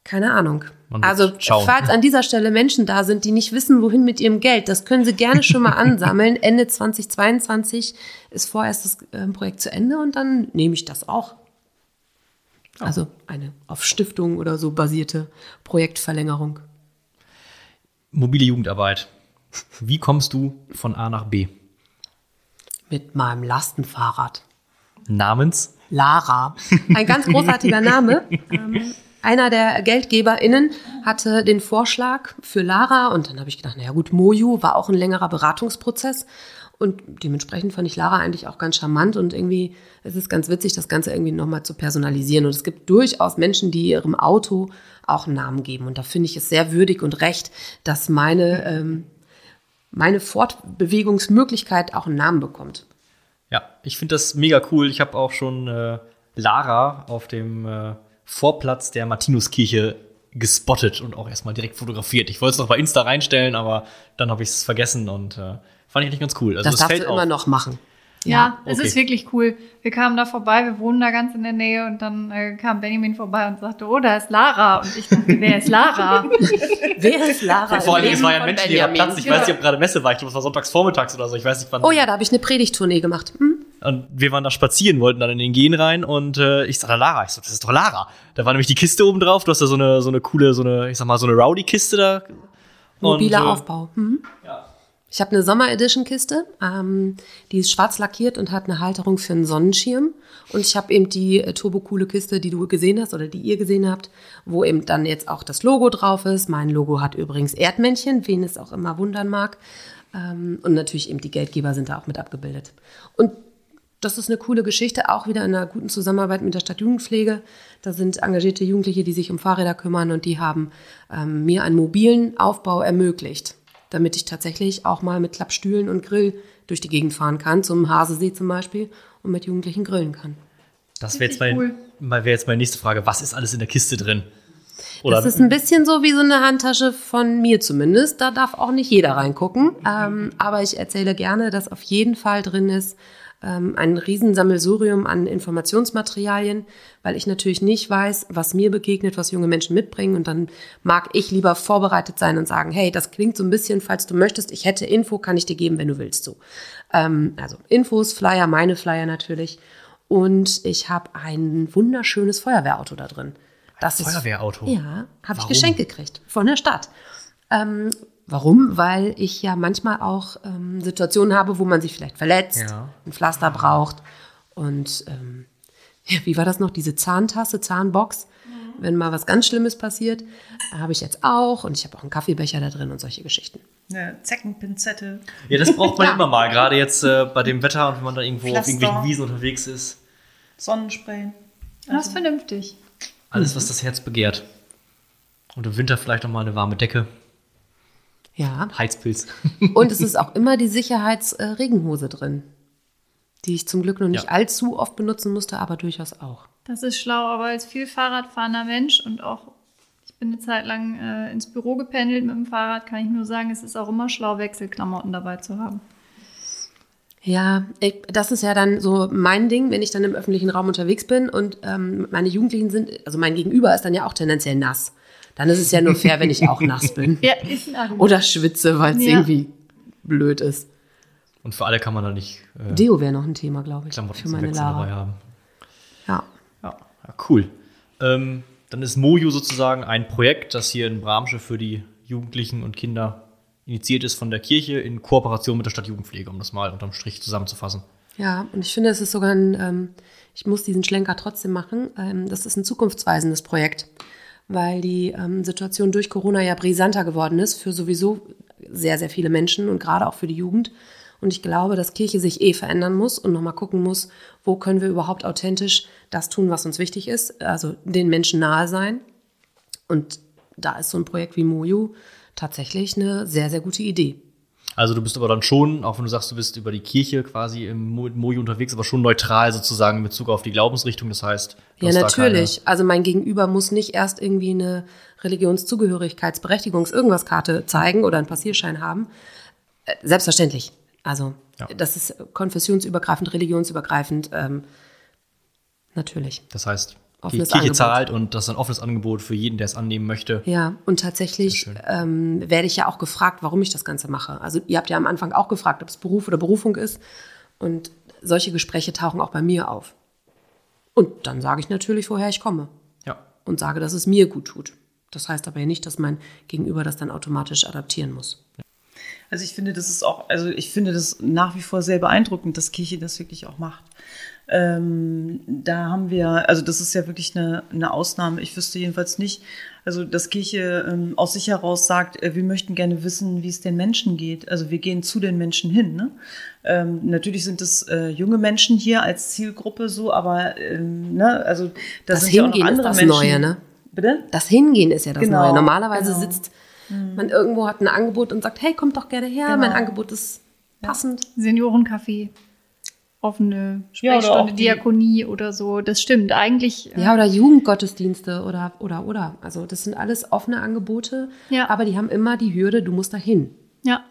keine Ahnung. Also, schauen. falls an dieser Stelle Menschen da sind, die nicht wissen, wohin mit ihrem Geld, das können sie gerne schon mal ansammeln. Ende 2022 ist vorerst das äh, Projekt zu Ende und dann nehme ich das auch. Also eine auf Stiftung oder so basierte Projektverlängerung. Mobile Jugendarbeit. Wie kommst du von A nach B? Mit meinem Lastenfahrrad. Namens? Lara. Ein ganz großartiger Name. Ähm, einer der GeldgeberInnen hatte den Vorschlag für Lara und dann habe ich gedacht, naja gut, Moju war auch ein längerer Beratungsprozess und dementsprechend fand ich Lara eigentlich auch ganz charmant und irgendwie es ist ganz witzig, das Ganze irgendwie nochmal zu personalisieren. Und es gibt durchaus Menschen, die ihrem Auto auch einen Namen geben. Und da finde ich es sehr würdig und recht, dass meine, ähm, meine Fortbewegungsmöglichkeit auch einen Namen bekommt. Ja, ich finde das mega cool. Ich habe auch schon äh, Lara auf dem äh Vorplatz der Martinuskirche gespottet und auch erstmal direkt fotografiert. Ich wollte es noch bei Insta reinstellen, aber dann habe ich es vergessen und äh, fand ich nicht ganz cool. Also das darfst du immer noch machen. Ja, ja es okay. ist wirklich cool. Wir kamen da vorbei, wir wohnen da ganz in der Nähe und dann äh, kam Benjamin vorbei und sagte, oh, da ist Lara. Und ich dachte, wer ist Lara? wer ist Lara? Vor allem, es war ja ein menschenleerer Platz. Ich ja. weiß nicht, ob gerade Messe war. Ich glaube, es war sonntags vormittags oder so. Ich weiß nicht, wann. Oh ja, da habe ich eine Predigttournee gemacht. Hm? Und wir waren da spazieren, wollten dann in den Gen rein und äh, ich sagte Lara, ich so, das ist doch Lara. Da war nämlich die Kiste oben drauf, du hast da so eine, so eine coole, so eine, ich sag mal, so eine Rowdy-Kiste da. Mobiler und, äh, Aufbau. Mhm. Ja. Ich habe eine Sommer Edition Kiste, ähm, die ist schwarz lackiert und hat eine Halterung für einen Sonnenschirm. Und ich habe eben die äh, turbo coole Kiste, die du gesehen hast oder die ihr gesehen habt, wo eben dann jetzt auch das Logo drauf ist. Mein Logo hat übrigens Erdmännchen, wen es auch immer wundern mag. Ähm, und natürlich eben die Geldgeber sind da auch mit abgebildet. Und das ist eine coole Geschichte, auch wieder in einer guten Zusammenarbeit mit der Stadtjugendpflege. Da sind engagierte Jugendliche, die sich um Fahrräder kümmern und die haben ähm, mir einen mobilen Aufbau ermöglicht, damit ich tatsächlich auch mal mit Klappstühlen und Grill durch die Gegend fahren kann, zum Hasesee zum Beispiel, und mit Jugendlichen grillen kann. Das wäre jetzt, mein, cool. wär jetzt meine nächste Frage. Was ist alles in der Kiste drin? Oder das ist ein bisschen so wie so eine Handtasche von mir zumindest. Da darf auch nicht jeder reingucken. Ähm, aber ich erzähle gerne, dass auf jeden Fall drin ist ähm, ein Riesensammelsurium an Informationsmaterialien, weil ich natürlich nicht weiß, was mir begegnet, was junge Menschen mitbringen. Und dann mag ich lieber vorbereitet sein und sagen, hey, das klingt so ein bisschen, falls du möchtest, ich hätte Info, kann ich dir geben, wenn du willst. So. Ähm, also Infos, Flyer, meine Flyer natürlich. Und ich habe ein wunderschönes Feuerwehrauto da drin. Das ein Feuerwehrauto? Ist, ja, habe ich geschenkt gekriegt von der Stadt. Ähm, Warum? Weil ich ja manchmal auch ähm, Situationen habe, wo man sich vielleicht verletzt, ja. ein Pflaster braucht. Und ähm, ja, wie war das noch? Diese Zahntasse, Zahnbox. Mhm. Wenn mal was ganz Schlimmes passiert, habe ich jetzt auch. Und ich habe auch einen Kaffeebecher da drin und solche Geschichten. Eine Zeckenpinzette. Ja, das braucht man ja. immer mal. Gerade jetzt äh, bei dem Wetter und wenn man da irgendwo Pflaster. auf irgendwelchen Wiesen unterwegs ist. Sonnenspray. Also. Das ist vernünftig. Alles, was das Herz begehrt. Und im Winter vielleicht noch mal eine warme Decke. Ja. Heizpilz. Und es ist auch immer die Sicherheitsregenhose drin, die ich zum Glück noch nicht ja. allzu oft benutzen musste, aber durchaus auch. Das ist schlau, aber als viel Fahrradfahrender Mensch und auch ich bin eine Zeit lang äh, ins Büro gependelt mit dem Fahrrad, kann ich nur sagen, es ist auch immer schlau, Wechselklamotten dabei zu haben. Ja, ich, das ist ja dann so mein Ding, wenn ich dann im öffentlichen Raum unterwegs bin und ähm, meine Jugendlichen sind, also mein Gegenüber ist dann ja auch tendenziell nass dann ist es ja nur fair, wenn ich auch nass bin. Ja, ist ein Argument. Oder schwitze, weil es ja. irgendwie blöd ist. Und für alle kann man da nicht. Äh, Deo wäre noch ein Thema, glaube ich. Klamotten für meine Lara. dabei haben. Ja. Ja, ja cool. Ähm, dann ist Moju sozusagen ein Projekt, das hier in Bramsche für die Jugendlichen und Kinder initiiert ist von der Kirche in Kooperation mit der Stadtjugendpflege, um das mal unterm Strich zusammenzufassen. Ja, und ich finde, es ist sogar ein, ähm, ich muss diesen Schlenker trotzdem machen, ähm, das ist ein zukunftsweisendes Projekt, weil die ähm, Situation durch Corona ja brisanter geworden ist für sowieso sehr, sehr viele Menschen und gerade auch für die Jugend. Und ich glaube, dass Kirche sich eh verändern muss und nochmal gucken muss, wo können wir überhaupt authentisch das tun, was uns wichtig ist, also den Menschen nahe sein. Und da ist so ein Projekt wie Moju tatsächlich eine sehr, sehr gute Idee. Also du bist aber dann schon, auch wenn du sagst, du bist über die Kirche quasi im Mojo unterwegs, aber schon neutral sozusagen in Bezug auf die Glaubensrichtung. Das heißt, ja natürlich. Also mein Gegenüber muss nicht erst irgendwie eine Religionszugehörigkeitsberechtigungs irgendwas Karte zeigen oder einen Passierschein haben. Äh, selbstverständlich. Also ja. das ist konfessionsübergreifend, religionsübergreifend. Ähm, natürlich. Das heißt, die Kirche Angebot. zahlt und das ist ein offenes Angebot für jeden, der es annehmen möchte. Ja, und tatsächlich ähm, werde ich ja auch gefragt, warum ich das Ganze mache. Also ihr habt ja am Anfang auch gefragt, ob es Beruf oder Berufung ist. Und solche Gespräche tauchen auch bei mir auf. Und dann sage ich natürlich, woher ich komme. Ja. Und sage, dass es mir gut tut. Das heißt aber ja nicht, dass mein Gegenüber das dann automatisch adaptieren muss. Also ich finde, das ist auch, also ich finde das nach wie vor sehr beeindruckend, dass Kirche das wirklich auch macht. Ähm, da haben wir, also das ist ja wirklich eine, eine Ausnahme. Ich wüsste jedenfalls nicht, also dass Kirche ähm, aus sich heraus sagt, äh, wir möchten gerne wissen, wie es den Menschen geht. Also wir gehen zu den Menschen hin. Ne? Ähm, natürlich sind es äh, junge Menschen hier als Zielgruppe so, aber ähm, ne, also da das sind Hingehen ja auch andere ist das Menschen. Neue, ne? Bitte? Das Hingehen ist ja das genau, Neue. Normalerweise genau. sitzt mhm. man irgendwo, hat ein Angebot und sagt, hey, kommt doch gerne her, genau. mein Angebot ist passend. Ja. Seniorencafé offene Sprechstunde, ja, Diakonie oder so. Das stimmt. Eigentlich. Äh, ja, oder Jugendgottesdienste oder, oder, oder. Also, das sind alles offene Angebote. Ja. Aber die haben immer die Hürde, du musst dahin. Ja.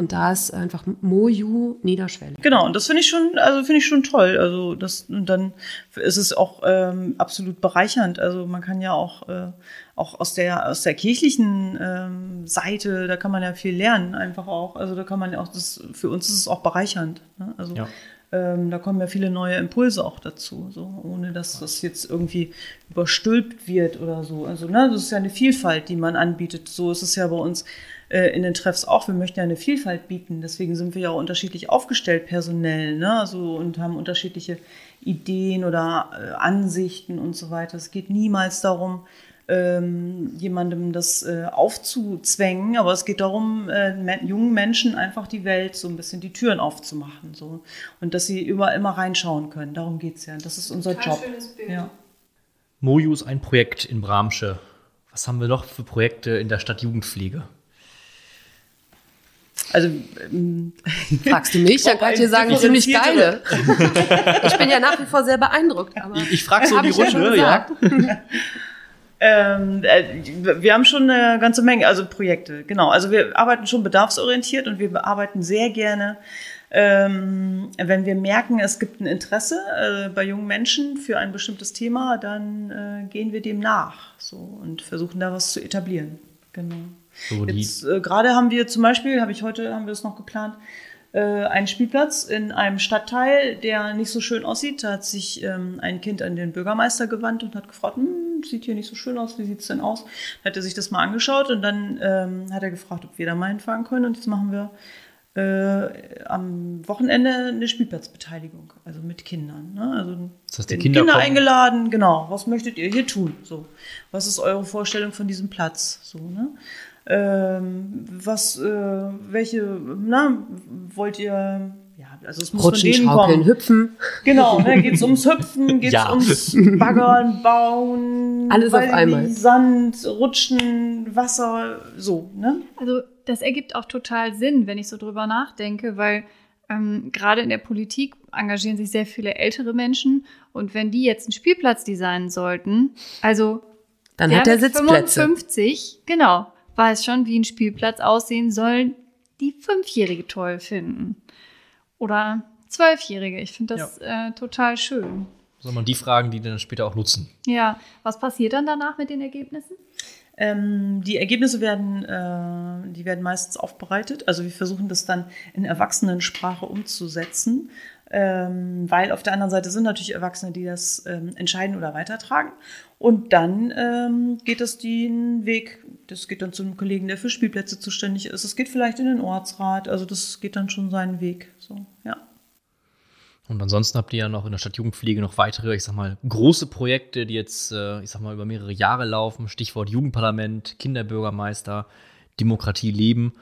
Und da ist einfach Moju niederschwellig. Genau, und das finde ich schon, also finde ich schon toll. Also das und dann ist es auch ähm, absolut bereichernd. Also man kann ja auch äh, auch aus der aus der kirchlichen ähm, Seite, da kann man ja viel lernen, einfach auch. Also da kann man ja auch das für uns ist es auch bereichernd. Ne? Also ja. Ähm, da kommen ja viele neue Impulse auch dazu, so ohne dass das jetzt irgendwie überstülpt wird oder so. Also ne, das ist ja eine Vielfalt, die man anbietet. So ist es ja bei uns äh, in den Treffs auch. Wir möchten ja eine Vielfalt bieten. Deswegen sind wir ja auch unterschiedlich aufgestellt personell, ne? Also und haben unterschiedliche Ideen oder äh, Ansichten und so weiter. Es geht niemals darum, ähm, jemandem das äh, aufzuzwängen, aber es geht darum, äh, me jungen Menschen einfach die Welt so ein bisschen die Türen aufzumachen so und dass sie immer immer reinschauen können. Darum geht es ja. Das ist unser Total Job. Schönes Bild. Ja. Moju ist ein Projekt in Bramsche. Was haben wir noch für Projekte in der Stadt Jugendpflege? Also ähm, fragst du mich, dann kann ich dir sagen, ziemlich geile. ich bin ja nach wie vor sehr beeindruckt. ich ich frage so die Runde, ja. Ähm, äh, wir haben schon eine ganze Menge, also Projekte, genau. Also wir arbeiten schon bedarfsorientiert und wir arbeiten sehr gerne, ähm, wenn wir merken, es gibt ein Interesse äh, bei jungen Menschen für ein bestimmtes Thema, dann äh, gehen wir dem nach so, und versuchen da was zu etablieren. Genau. So Jetzt äh, gerade haben wir zum Beispiel, habe ich heute, haben wir es noch geplant, äh, einen Spielplatz in einem Stadtteil, der nicht so schön aussieht. Da hat sich ähm, ein Kind an den Bürgermeister gewandt und hat gefragt, hm, sieht hier nicht so schön aus, wie sieht's denn aus? Hat er sich das mal angeschaut und dann ähm, hat er gefragt, ob wir da mal hinfahren können. Und jetzt machen wir äh, am Wochenende eine Spielplatzbeteiligung, also mit Kindern. Ne? Also das heißt, die Kinder, Kinder eingeladen, genau. Was möchtet ihr hier tun? So, was ist eure Vorstellung von diesem Platz? So, ne? Ähm, was, äh, welche, na, wollt ihr, ja, also es muss Rutschen, von denen schaukeln, kommen. hüpfen. Genau, ne, geht es ums Hüpfen, geht es ja. ums Baggern, Bauen, alles auf einmal. Sand, Rutschen, Wasser, so, ne? Also das ergibt auch total Sinn, wenn ich so drüber nachdenke, weil ähm, gerade in der Politik engagieren sich sehr viele ältere Menschen und wenn die jetzt einen Spielplatz designen sollten, also dann hat er Sitzplätze. 55, genau weiß schon, wie ein Spielplatz aussehen soll, die Fünfjährige toll finden. Oder Zwölfjährige. Ich finde das ja. äh, total schön. Soll man die Fragen, die dann später auch nutzen? Ja. Was passiert dann danach mit den Ergebnissen? Ähm, die Ergebnisse werden, äh, die werden meistens aufbereitet. Also wir versuchen das dann in Erwachsenensprache umzusetzen ähm, weil auf der anderen Seite sind natürlich Erwachsene, die das ähm, entscheiden oder weitertragen. Und dann ähm, geht es den Weg, das geht dann zu einem Kollegen, der für Spielplätze zuständig ist. Es geht vielleicht in den Ortsrat, also das geht dann schon seinen Weg. So, ja. Und ansonsten habt ihr ja noch in der Stadt Jugendpflege noch weitere, ich sag mal, große Projekte, die jetzt, äh, ich sag mal, über mehrere Jahre laufen. Stichwort Jugendparlament, Kinderbürgermeister, Demokratie leben.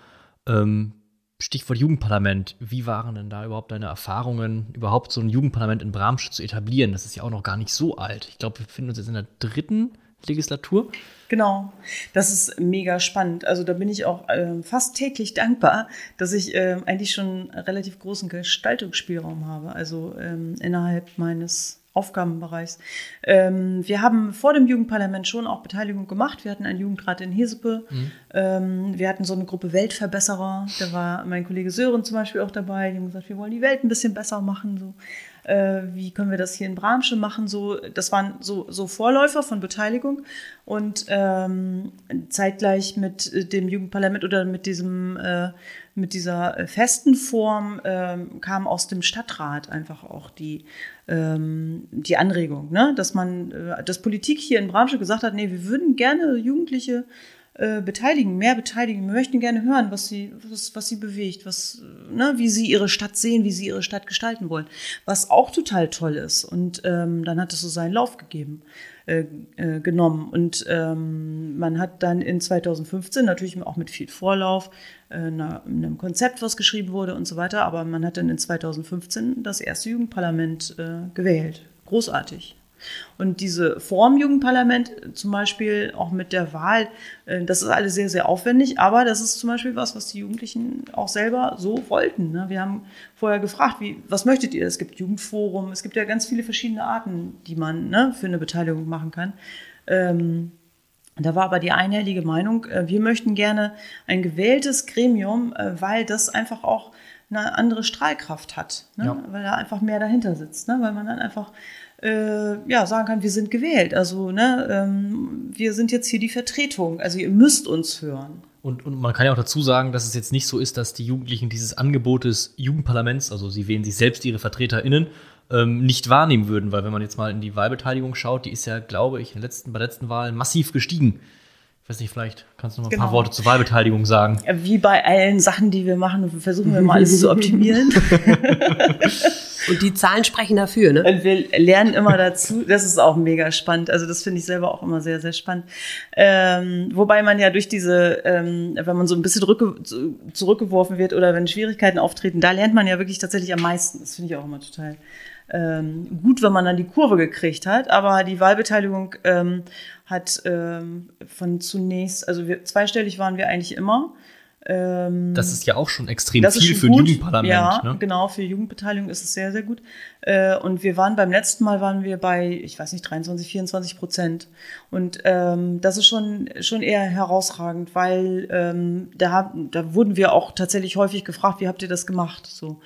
Ähm, Stichwort Jugendparlament. Wie waren denn da überhaupt deine Erfahrungen, überhaupt so ein Jugendparlament in Bramsch zu etablieren? Das ist ja auch noch gar nicht so alt. Ich glaube, wir befinden uns jetzt in der dritten Legislatur. Genau, das ist mega spannend. Also da bin ich auch äh, fast täglich dankbar, dass ich äh, eigentlich schon relativ großen Gestaltungsspielraum habe. Also ähm, innerhalb meines Aufgabenbereichs. Ähm, wir haben vor dem Jugendparlament schon auch Beteiligung gemacht. Wir hatten einen Jugendrat in Hesepe. Mhm. Ähm, wir hatten so eine Gruppe Weltverbesserer. Da war mein Kollege Sören zum Beispiel auch dabei. Die haben gesagt, wir wollen die Welt ein bisschen besser machen. So. Äh, wie können wir das hier in Bramsche machen? So, das waren so, so Vorläufer von Beteiligung. Und ähm, zeitgleich mit dem Jugendparlament oder mit diesem äh, mit dieser festen Form ähm, kam aus dem Stadtrat einfach auch die ähm, die Anregung, ne? dass man, äh, dass Politik hier in Bramsche gesagt hat, nee, wir würden gerne Jugendliche äh, beteiligen, mehr beteiligen. Wir möchten gerne hören, was sie, was, was sie bewegt, was, ne, wie sie ihre Stadt sehen, wie sie ihre Stadt gestalten wollen. Was auch total toll ist. Und ähm, dann hat es so seinen Lauf gegeben. Äh, äh, genommen. Und ähm, man hat dann in 2015 natürlich auch mit viel Vorlauf äh, einem Konzept, was geschrieben wurde und so weiter, aber man hat dann in 2015 das erste Jugendparlament äh, gewählt. Großartig. Und diese Form Jugendparlament zum Beispiel auch mit der Wahl, äh, das ist alles sehr, sehr aufwendig, aber das ist zum Beispiel was, was die Jugendlichen auch selber so wollten. Ne? Wir haben vorher gefragt, wie, was möchtet ihr? Es gibt Jugendforum, es gibt ja ganz viele verschiedene Arten, die man ne, für eine Beteiligung machen kann. Ähm, da war aber die einhellige Meinung, äh, wir möchten gerne ein gewähltes Gremium, äh, weil das einfach auch eine andere Strahlkraft hat, ne? ja. weil da einfach mehr dahinter sitzt, ne? weil man dann einfach äh, ja, sagen kann, wir sind gewählt. Also, ne, ähm, wir sind jetzt hier die Vertretung. Also ihr müsst uns hören. Und, und man kann ja auch dazu sagen, dass es jetzt nicht so ist, dass die Jugendlichen dieses Angebot des Jugendparlaments, also sie wählen sich selbst ihre VertreterInnen, ähm, nicht wahrnehmen würden, weil wenn man jetzt mal in die Wahlbeteiligung schaut, die ist ja, glaube ich, in letzten, bei der letzten Wahl massiv gestiegen. Ich weiß nicht, vielleicht kannst du noch mal genau. ein paar genau. Worte zur Wahlbeteiligung sagen. Wie bei allen Sachen, die wir machen, versuchen wir mal alles zu optimieren. Und die Zahlen sprechen dafür, ne? Und wir lernen immer dazu. Das ist auch mega spannend. Also das finde ich selber auch immer sehr, sehr spannend. Ähm, wobei man ja durch diese, ähm, wenn man so ein bisschen zurückgeworfen wird oder wenn Schwierigkeiten auftreten, da lernt man ja wirklich tatsächlich am meisten. Das finde ich auch immer total ähm, gut, wenn man dann die Kurve gekriegt hat. Aber die Wahlbeteiligung ähm, hat ähm, von zunächst, also wir, zweistellig waren wir eigentlich immer. Ähm, das ist ja auch schon extrem viel für ein Jugendparlament. Ja, ne? genau, für Jugendbeteiligung ist es sehr, sehr gut. Äh, und wir waren beim letzten Mal waren wir bei, ich weiß nicht, 23, 24 Prozent. Und ähm, das ist schon, schon eher herausragend, weil ähm, da, da wurden wir auch tatsächlich häufig gefragt, wie habt ihr das gemacht? So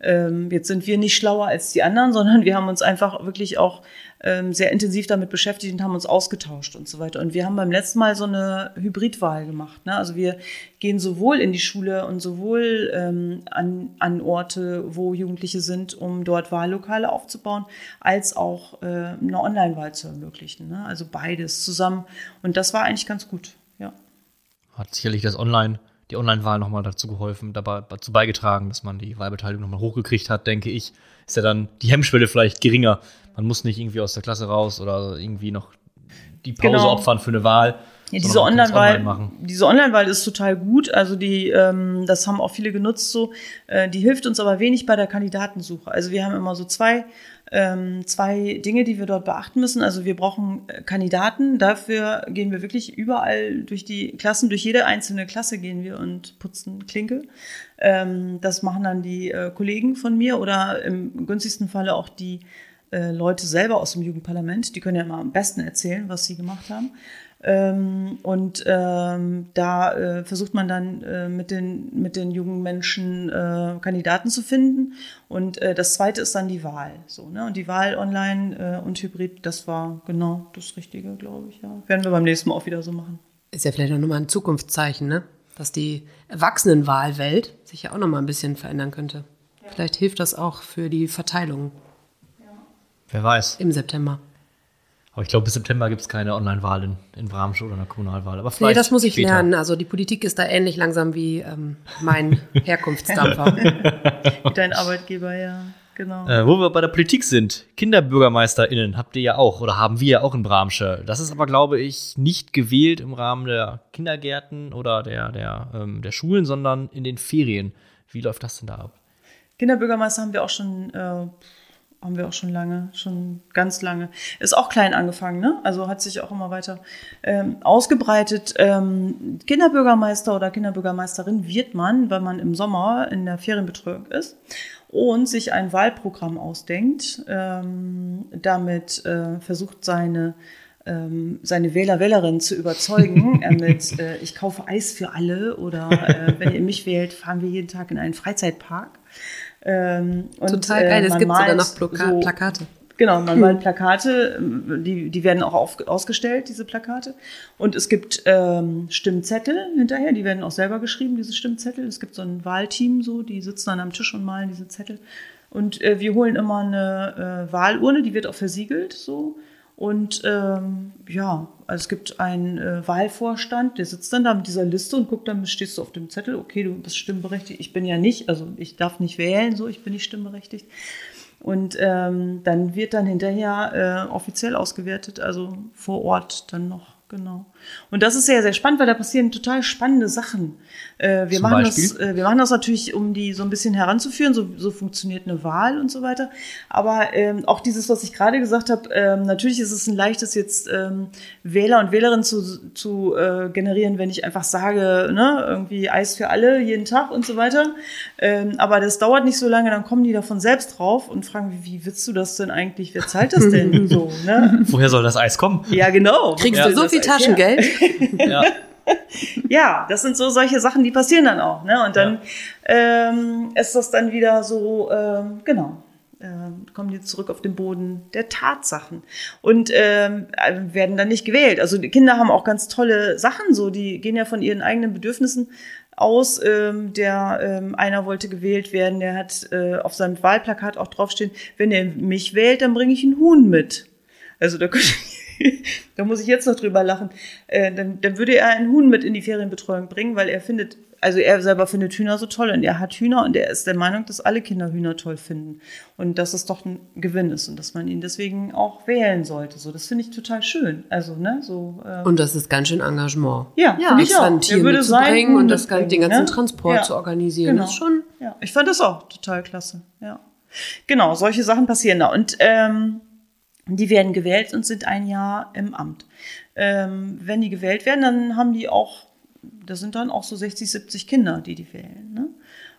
ähm, jetzt sind wir nicht schlauer als die anderen, sondern wir haben uns einfach wirklich auch ähm, sehr intensiv damit beschäftigt und haben uns ausgetauscht und so weiter. Und wir haben beim letzten Mal so eine Hybridwahl gemacht. Ne? Also wir gehen sowohl in die Schule und sowohl ähm, an, an Orte, wo Jugendliche sind, um dort Wahllokale aufzubauen, als auch äh, eine Online-Wahl zu ermöglichen. Ne? Also beides zusammen. Und das war eigentlich ganz gut, ja. Hat sicherlich das Online- die Online-Wahl nochmal dazu geholfen, dabei dazu beigetragen, dass man die Wahlbeteiligung nochmal hochgekriegt hat, denke ich. Ist ja dann die Hemmschwelle vielleicht geringer. Man muss nicht irgendwie aus der Klasse raus oder irgendwie noch die Pause genau. opfern für eine Wahl. Ja, diese Online-Wahl, online diese Online-Wahl ist total gut. Also die, ähm, das haben auch viele genutzt so. Äh, die hilft uns aber wenig bei der Kandidatensuche. Also wir haben immer so zwei ähm, zwei Dinge, die wir dort beachten müssen. Also wir brauchen äh, Kandidaten. Dafür gehen wir wirklich überall durch die Klassen, durch jede einzelne Klasse gehen wir und putzen Klinke. Ähm, das machen dann die äh, Kollegen von mir oder im günstigsten Falle auch die äh, Leute selber aus dem Jugendparlament. Die können ja immer am besten erzählen, was sie gemacht haben. Ähm, und ähm, da äh, versucht man dann äh, mit, den, mit den jungen Menschen äh, Kandidaten zu finden. Und äh, das zweite ist dann die Wahl. So, ne? Und die Wahl online äh, und hybrid, das war genau das Richtige, glaube ich. Ja. Werden wir beim nächsten Mal auch wieder so machen. Ist ja vielleicht auch nochmal ein Zukunftszeichen, ne? dass die Erwachsenenwahlwelt sich ja auch nochmal ein bisschen verändern könnte. Ja. Vielleicht hilft das auch für die Verteilung. Ja. Wer weiß. Im September. Aber ich glaube, bis September gibt es keine Online-Wahl in, in Bramsch oder eine Kommunalwahl. Aber vielleicht nee, das muss ich später. lernen. Also die Politik ist da ähnlich langsam wie ähm, mein Herkunftsdampfer. Dein Arbeitgeber, ja. Genau. Äh, wo wir bei der Politik sind, KinderbürgermeisterInnen habt ihr ja auch oder haben wir ja auch in Bramsche. Das ist aber, glaube ich, nicht gewählt im Rahmen der Kindergärten oder der, der, ähm, der Schulen, sondern in den Ferien. Wie läuft das denn da ab? Kinderbürgermeister haben wir auch schon, äh, haben wir auch schon lange, schon ganz lange. Ist auch klein angefangen, ne? Also hat sich auch immer weiter ähm, ausgebreitet. Ähm, Kinderbürgermeister oder Kinderbürgermeisterin wird man, wenn man im Sommer in der Ferienbetreuung ist und sich ein Wahlprogramm ausdenkt, ähm, damit äh, versucht seine ähm, seine Wähler, Wählerinnen zu überzeugen äh, mit äh, ich kaufe Eis für alle oder äh, wenn ihr mich wählt, fahren wir jeden Tag in einen Freizeitpark. Ähm, und, Total geil, es gibt sogar noch Ploka so- Plakate. Genau, man malt Plakate, ähm, die, die werden auch auf, ausgestellt, diese Plakate. Und es gibt ähm, Stimmzettel hinterher, die werden auch selber geschrieben, diese Stimmzettel. Es gibt so ein Wahlteam, so, die sitzen dann am Tisch und malen diese Zettel. Und äh, wir holen immer eine äh, Wahlurne, die wird auch versiegelt, so. Und ähm, ja, also es gibt einen äh, Wahlvorstand, der sitzt dann da mit dieser Liste und guckt, dann stehst du auf dem Zettel, okay, du bist stimmberechtigt. Ich bin ja nicht, also ich darf nicht wählen, so, ich bin nicht stimmberechtigt. Und ähm, dann wird dann hinterher äh, offiziell ausgewertet, also vor Ort dann noch, genau. Und das ist sehr, sehr spannend, weil da passieren total spannende Sachen. Äh, wir, Zum machen das, äh, wir machen das natürlich, um die so ein bisschen heranzuführen, so, so funktioniert eine Wahl und so weiter. Aber ähm, auch dieses, was ich gerade gesagt habe, ähm, natürlich ist es ein leichtes, jetzt ähm, Wähler und Wählerinnen zu, zu äh, generieren, wenn ich einfach sage, ne, irgendwie Eis für alle jeden Tag und so weiter. Ähm, aber das dauert nicht so lange, dann kommen die davon selbst drauf und fragen, wie, wie willst du das denn eigentlich? Wer zahlt das denn so? Ne? Woher soll das Eis kommen? Ja, genau. Kriegst Ja, du so viel Eis Taschengeld? Ja. Ja, das sind so solche Sachen, die passieren dann auch. Ne? Und dann ähm, ist das dann wieder so, ähm, genau, ähm, kommen die zurück auf den Boden der Tatsachen und ähm, äh, werden dann nicht gewählt. Also die Kinder haben auch ganz tolle Sachen, so die gehen ja von ihren eigenen Bedürfnissen aus. Ähm, der ähm, einer wollte gewählt werden, der hat äh, auf seinem Wahlplakat auch draufstehen, wenn er mich wählt, dann bringe ich einen Huhn mit. Also da, könnte- da muss ich jetzt noch drüber lachen. Äh, dann, dann würde er einen Huhn mit in die Ferienbetreuung bringen, weil er findet, also er selber findet Hühner so toll und er hat Hühner und er ist der Meinung, dass alle Kinder Hühner toll finden und dass es doch ein Gewinn ist und dass man ihn deswegen auch wählen sollte. So, das finde ich total schön. Also ne, so. Äh, Und das ist ganz schön Engagement. ja, Ja. ich auch. ein Tier Er mitzubringen und das, gan- den mitbringen, ganzen ne? Transport Ja. zu organisieren. Genau. Das ist schon Ja, ich fand das auch total klasse. Ja. Genau, solche Sachen passieren da. Und ähm, die werden gewählt und sind ein Jahr im Amt. Ähm, wenn die gewählt werden, dann haben die auch, das sind dann auch so 60, 70 Kinder, die die wählen. Ne?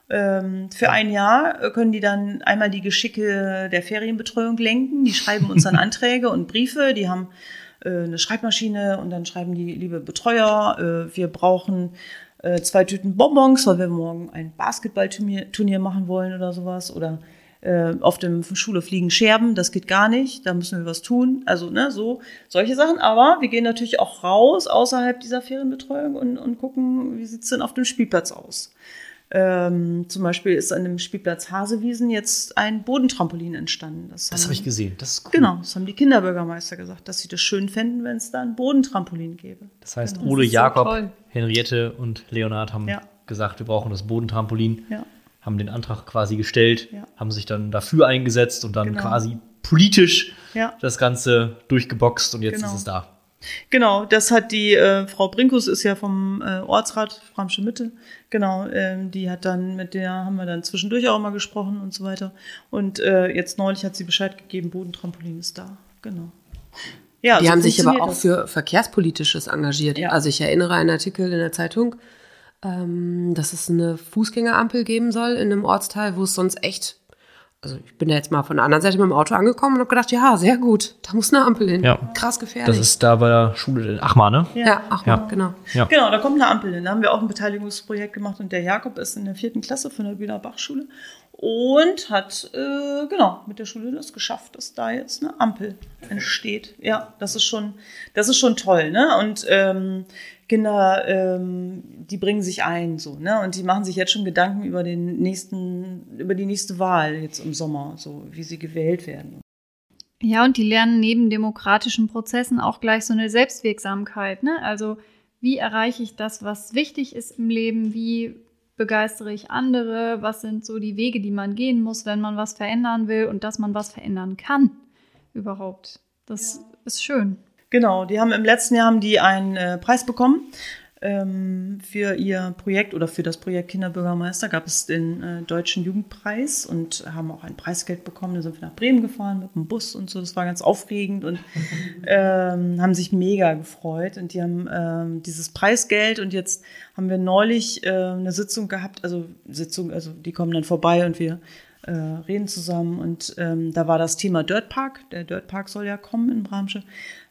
Ähm, für ein Jahr äh, können die dann einmal die Geschicke der Ferienbetreuung lenken. Die schreiben uns dann Anträge und Briefe. Die haben äh, eine Schreibmaschine und dann schreiben die, liebe Betreuer, äh, wir brauchen äh, zwei Tüten Bonbons, weil wir morgen ein Basketballturnier Turnier machen wollen oder sowas. Oder äh, auf dem Schule fliegen Scherben, das geht gar nicht, da müssen wir was tun. Also, ne, so, solche Sachen. Aber wir gehen natürlich auch raus außerhalb dieser Ferienbetreuung und, und gucken, wie sieht's denn auf dem Spielplatz aus. Ähm, zum Beispiel ist an dem Spielplatz Hasewiesen jetzt ein Bodentrampolin entstanden. Das haben- habe ich gesehen. Das ist cool. Genau, das haben die Kinderbürgermeister gesagt, dass sie das schön fänden, wenn es da ein Bodentrampolin gäbe. Das heißt, Genau. Ole, so Jakob, toll. Henriette und Leonard haben Ja. gesagt, wir brauchen das Bodentrampolin, Ja. Haben den Antrag quasi gestellt, Ja. haben sich dann dafür eingesetzt und dann Genau. quasi politisch Ja. das Ganze durchgeboxt und jetzt Genau. ist es da. Genau, das hat die äh, Frau Brinkus, ist ja vom äh, Ortsrat Bramsche Mitte. Genau, ähm, die hat dann, mit der haben wir dann zwischendurch auch mal gesprochen und so weiter. Und äh, jetzt neulich hat sie Bescheid gegeben, Bodentrampolin ist da. Genau. Ja, Die so haben sich aber auch das. für Verkehrspolitisches engagiert. Ja. Also ich erinnere einen Artikel in der Zeitung, ähm, dass es eine Fußgängerampel geben soll in einem Ortsteil, wo es sonst echt, also ich bin da jetzt mal von der anderen Seite mit dem Auto angekommen und habe gedacht, ja, sehr gut, da muss eine Ampel hin. Ja. Krass gefährlich. Das ist da bei der Schule in Achmar, ne? ja, ach Ja. mal, genau. Ja. Genau, da kommt eine Ampel hin. Da haben wir auch ein Beteiligungsprojekt gemacht und der Jakob ist in der vierten Klasse von der Bühner Bachschule und hat äh, genau mit der Schule das geschafft, dass da jetzt eine Ampel entsteht. Ja, das ist schon, das ist schon toll, ne? Und ähm, Kinder, ähm, die bringen sich ein, so, ne? Und die machen sich jetzt schon Gedanken über den nächsten, über die nächste Wahl jetzt im Sommer, so wie sie gewählt werden. Ja, und die lernen neben demokratischen Prozessen auch gleich so eine Selbstwirksamkeit. Ne? Also wie erreiche ich das, was wichtig ist im Leben? Wie begeistere ich andere? Was sind so die Wege, die man gehen muss, wenn man was verändern will und dass man was verändern kann überhaupt? Das ja. ist schön. Genau, die haben im letzten Jahr haben die einen äh, Preis bekommen ähm, für ihr Projekt oder für das Projekt Kinderbürgermeister gab es den äh, Deutschen Jugendpreis und haben auch ein Preisgeld bekommen. Da sind wir nach Bremen gefahren mit dem Bus und so. Das war ganz aufregend und ähm, haben sich mega gefreut. Und die haben ähm, dieses Preisgeld und jetzt haben wir neulich äh, eine Sitzung gehabt, also Sitzung, also die kommen dann vorbei und wir äh, reden zusammen und ähm, da war das Thema Dirtpark. Der Dirtpark soll ja kommen in Bramsche.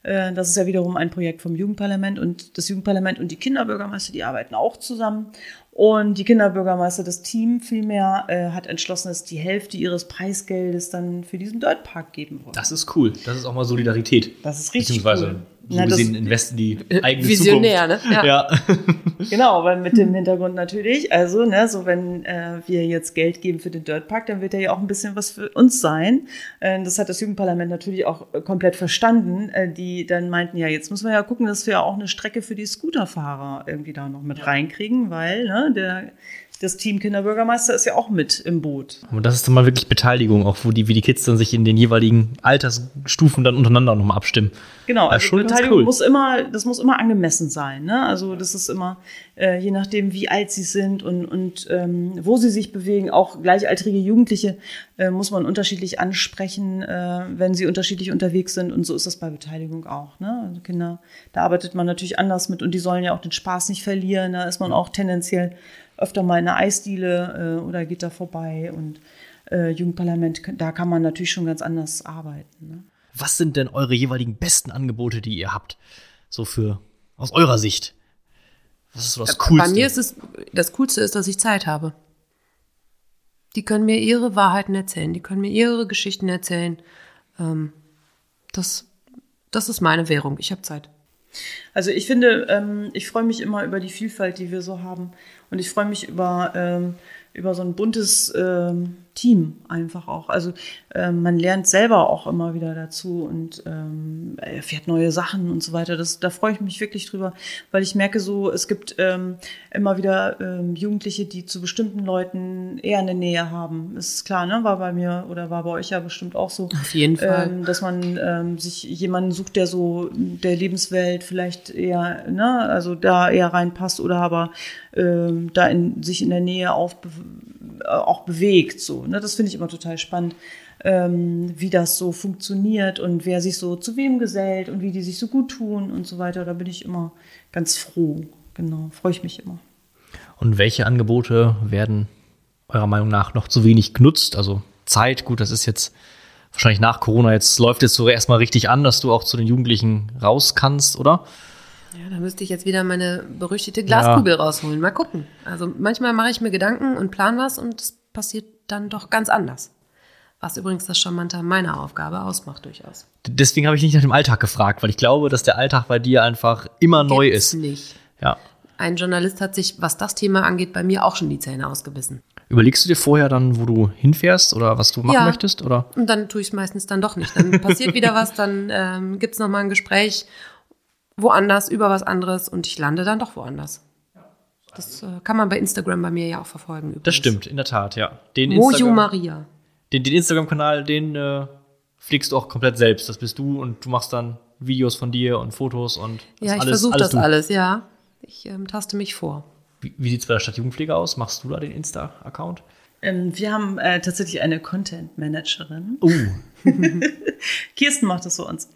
Äh, das ist ja wiederum ein Projekt vom Jugendparlament und das Jugendparlament und die Kinderbürgermeister, die arbeiten auch zusammen. Und die Kinderbürgermeister, das Team vielmehr, äh, hat entschlossen, dass die Hälfte ihres Preisgeldes dann für diesen Dirtpark geben wollen. Das ist cool. Das ist auch mal Solidarität. Das ist richtig Beziehungsweise cool. So Na, gesehen investen die äh, eigene Visionär, Zukunft. ne? Ja. ja. genau, weil mit dem Hintergrund natürlich, also, ne, so wenn äh, wir jetzt Geld geben für den Dirtpark, dann wird er ja auch ein bisschen was für uns sein. Äh, das hat das Jugendparlament natürlich auch äh, komplett verstanden. Äh, die dann meinten, ja, jetzt müssen wir ja gucken, dass wir ja auch eine Strecke für die Scooterfahrer irgendwie da noch mit ja. reinkriegen, weil ne, der das Team Kinderbürgermeister ist ja auch mit im Boot. Und das ist dann mal wirklich Beteiligung, auch wo die, wie die Kids dann sich in den jeweiligen Altersstufen dann untereinander nochmal abstimmen. Genau, also Beteiligung cool. muss immer, das muss immer angemessen sein. Ne? Also das ist immer, äh, je nachdem, wie alt sie sind und, und ähm, wo sie sich bewegen, auch gleichaltrige Jugendliche äh, muss man unterschiedlich ansprechen, äh, wenn sie unterschiedlich unterwegs sind. Und so ist das bei Beteiligung auch. Ne? Also Kinder, da arbeitet man natürlich anders mit und die sollen ja auch den Spaß nicht verlieren. Da ist man auch tendenziell öfter mal in einer Eisdiele äh, oder geht da vorbei und äh, Jugendparlament, da kann man natürlich schon ganz anders arbeiten. Ne? Was sind denn eure jeweiligen besten Angebote, die ihr habt? So für aus eurer Sicht. Was ist so das Coolste? Bei mir ist es das Coolste ist, dass ich Zeit habe. Die können mir ihre Wahrheiten erzählen, die können mir ihre Geschichten erzählen. Ähm, das, das ist meine Währung. Ich habe Zeit. Also ich finde, ähm, ich freue mich immer über die Vielfalt, die wir so haben. Und ich freue mich über, ähm, über so ein buntes ähm, Team einfach auch. Also ähm, man lernt selber auch immer wieder dazu und ähm, erfährt neue Sachen und so weiter. Das, da freue ich mich wirklich drüber, weil ich merke so, es gibt ähm, immer wieder ähm, Jugendliche, die zu bestimmten Leuten eher eine Nähe haben. Ist klar, ne? War bei mir oder war bei euch ja bestimmt auch so. Auf jeden Fall. Ähm, dass man ähm, sich jemanden sucht, der so der Lebenswelt vielleicht eher, ne, also da eher reinpasst oder aber ähm, da in, sich in der Nähe aufbe auch bewegt. So, ne? Das finde ich immer total spannend, ähm, wie das so funktioniert und wer sich so zu wem gesellt und wie die sich so gut tun und so weiter. Da bin ich immer ganz froh. Genau, freue ich mich immer. Und welche Angebote werden eurer Meinung nach noch zu wenig genutzt? Also Zeit, gut, das ist jetzt wahrscheinlich nach Corona, jetzt läuft es so erstmal richtig an, dass du auch zu den Jugendlichen raus kannst, oder? Ja, da müsste ich jetzt wieder meine berüchtigte Glaskugel ja. rausholen. Mal gucken. Also manchmal mache ich mir Gedanken und plan was und es passiert dann doch ganz anders. Was übrigens das Charmante meiner Aufgabe ausmacht, durchaus. Deswegen habe ich nicht nach dem Alltag gefragt, weil ich glaube, dass der Alltag bei dir einfach immer Gibt's neu ist. nicht. Ja. Ein Journalist hat sich, was das Thema angeht, bei mir auch schon die Zähne ausgebissen. Überlegst du dir vorher dann, wo du hinfährst oder was du machen ja, möchtest? Oder? Und dann tue ich es meistens dann doch nicht. Dann passiert wieder was, dann ähm, gibt es nochmal ein Gespräch woanders über was anderes und ich lande dann doch woanders. Das äh, kann man bei Instagram bei mir ja auch verfolgen. Übrigens. Das stimmt, in der Tat, ja. Den Moju Maria. Den, den Instagram-Kanal, den äh, fliegst du auch komplett selbst. Das bist du und du machst dann Videos von dir und Fotos und Ja, ich versuche das du. alles, ja. Ich ähm, taste mich vor. Wie, wie sieht es bei der Stadtjugendpflege aus? Machst du da den Insta-Account? Ähm, wir haben äh, tatsächlich eine Content-Managerin. Uh. Kirsten macht das für uns.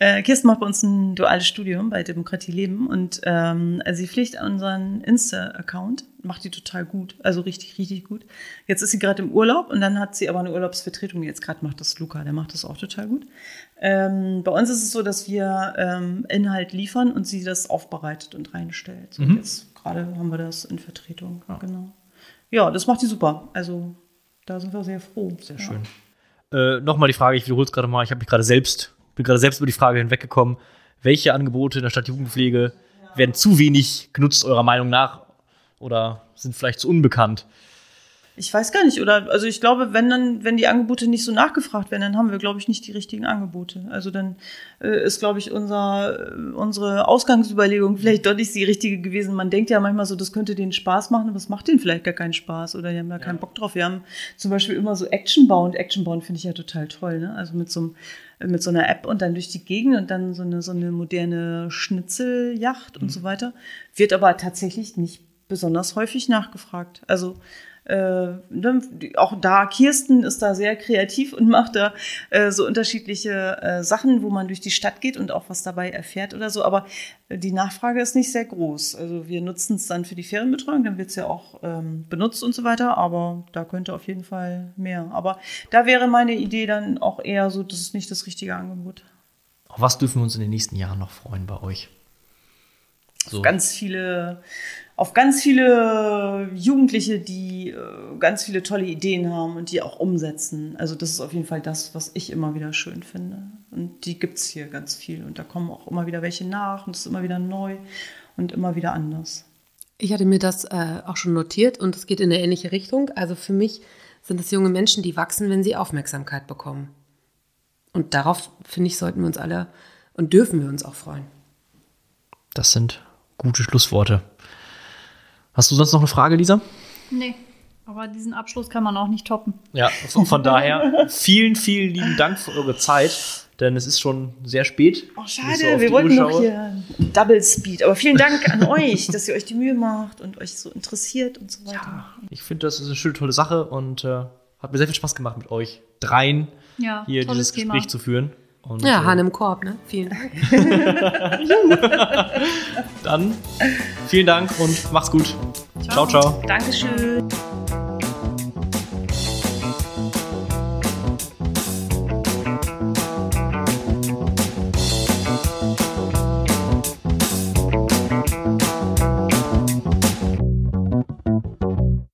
Äh, Kirsten macht bei uns ein duales Studium bei Demokratie Leben und ähm, sie pflegt unseren Insta-Account, macht die total gut, also richtig, richtig gut. Jetzt ist sie gerade im Urlaub und dann hat sie aber eine Urlaubsvertretung. Jetzt gerade macht das Luca, der macht das auch total gut. Ähm, bei uns ist es so, dass wir ähm, Inhalt liefern und sie das aufbereitet und reinstellt. So, mhm. Jetzt gerade haben wir das in Vertretung, ja. genau. Ja, das macht die super. Also da sind wir sehr froh. Sehr ja. schön. Äh, Nochmal die Frage, ich wiederhole es gerade mal, ich habe mich gerade selbst bin gerade selbst über die Frage hinweggekommen, welche Angebote in der Stadtjugendpflege werden zu wenig genutzt, eurer Meinung nach, oder sind vielleicht zu unbekannt? Ich weiß gar nicht, oder also ich glaube, wenn dann, wenn die Angebote nicht so nachgefragt werden, dann haben wir, glaube ich, nicht die richtigen Angebote. Also dann äh, ist, glaube ich, unser, äh, unsere Ausgangsüberlegung vielleicht doch nicht die richtige gewesen. Man denkt ja manchmal so, das könnte denen Spaß machen, aber es macht denen vielleicht gar keinen Spaß oder die haben da ja. keinen Bock drauf. Wir haben zum Beispiel immer so Actionbau und Actionbauen finde ich ja total toll, ne? Also mit so einem mit so einer App und dann durch die Gegend und dann so eine, so eine moderne Schnitzeljacht und mhm. so weiter. Wird aber tatsächlich nicht besonders häufig nachgefragt. Also äh, ne, auch da, Kirsten ist da sehr kreativ und macht da äh, so unterschiedliche äh, Sachen, wo man durch die Stadt geht und auch was dabei erfährt oder so. Aber die Nachfrage ist nicht sehr groß. Also wir nutzen es dann für die Ferienbetreuung, dann wird es ja auch ähm, benutzt und so weiter. Aber da könnte auf jeden Fall mehr. Aber da wäre meine Idee dann auch eher so, das ist nicht das richtige Angebot. Auf was dürfen wir uns in den nächsten Jahren noch freuen bei euch? So. Ganz viele auf ganz viele Jugendliche, die äh, ganz viele tolle Ideen haben und die auch umsetzen. Also das ist auf jeden Fall das, was ich immer wieder schön finde. Und die gibt es hier ganz viel. Und da kommen auch immer wieder welche nach und es ist immer wieder neu und immer wieder anders. Ich hatte mir das äh, auch schon notiert und es geht in eine ähnliche Richtung. Also für mich sind es junge Menschen, die wachsen, wenn sie Aufmerksamkeit bekommen. Und darauf, finde ich, sollten wir uns alle und dürfen wir uns auch freuen. Das sind gute Schlussworte. Hast du sonst noch eine Frage, Lisa? Nee. Aber diesen Abschluss kann man auch nicht toppen. Ja, von, von daher vielen, vielen lieben Dank für eure Zeit, denn es ist schon sehr spät. Oh, schade, so wir wollten noch hier Double Speed. Aber vielen Dank an euch, dass ihr euch die Mühe macht und euch so interessiert und so weiter. Ja, ich finde, das ist eine schöne, tolle Sache und äh, hat mir sehr viel Spaß gemacht, mit euch dreien ja, hier dieses Thema. Gespräch zu führen. Und, ja, äh, Hahn im Korb, ne? Vielen Dank. Dann vielen Dank und macht's gut. Ciao, ciao. ciao. Dankeschön.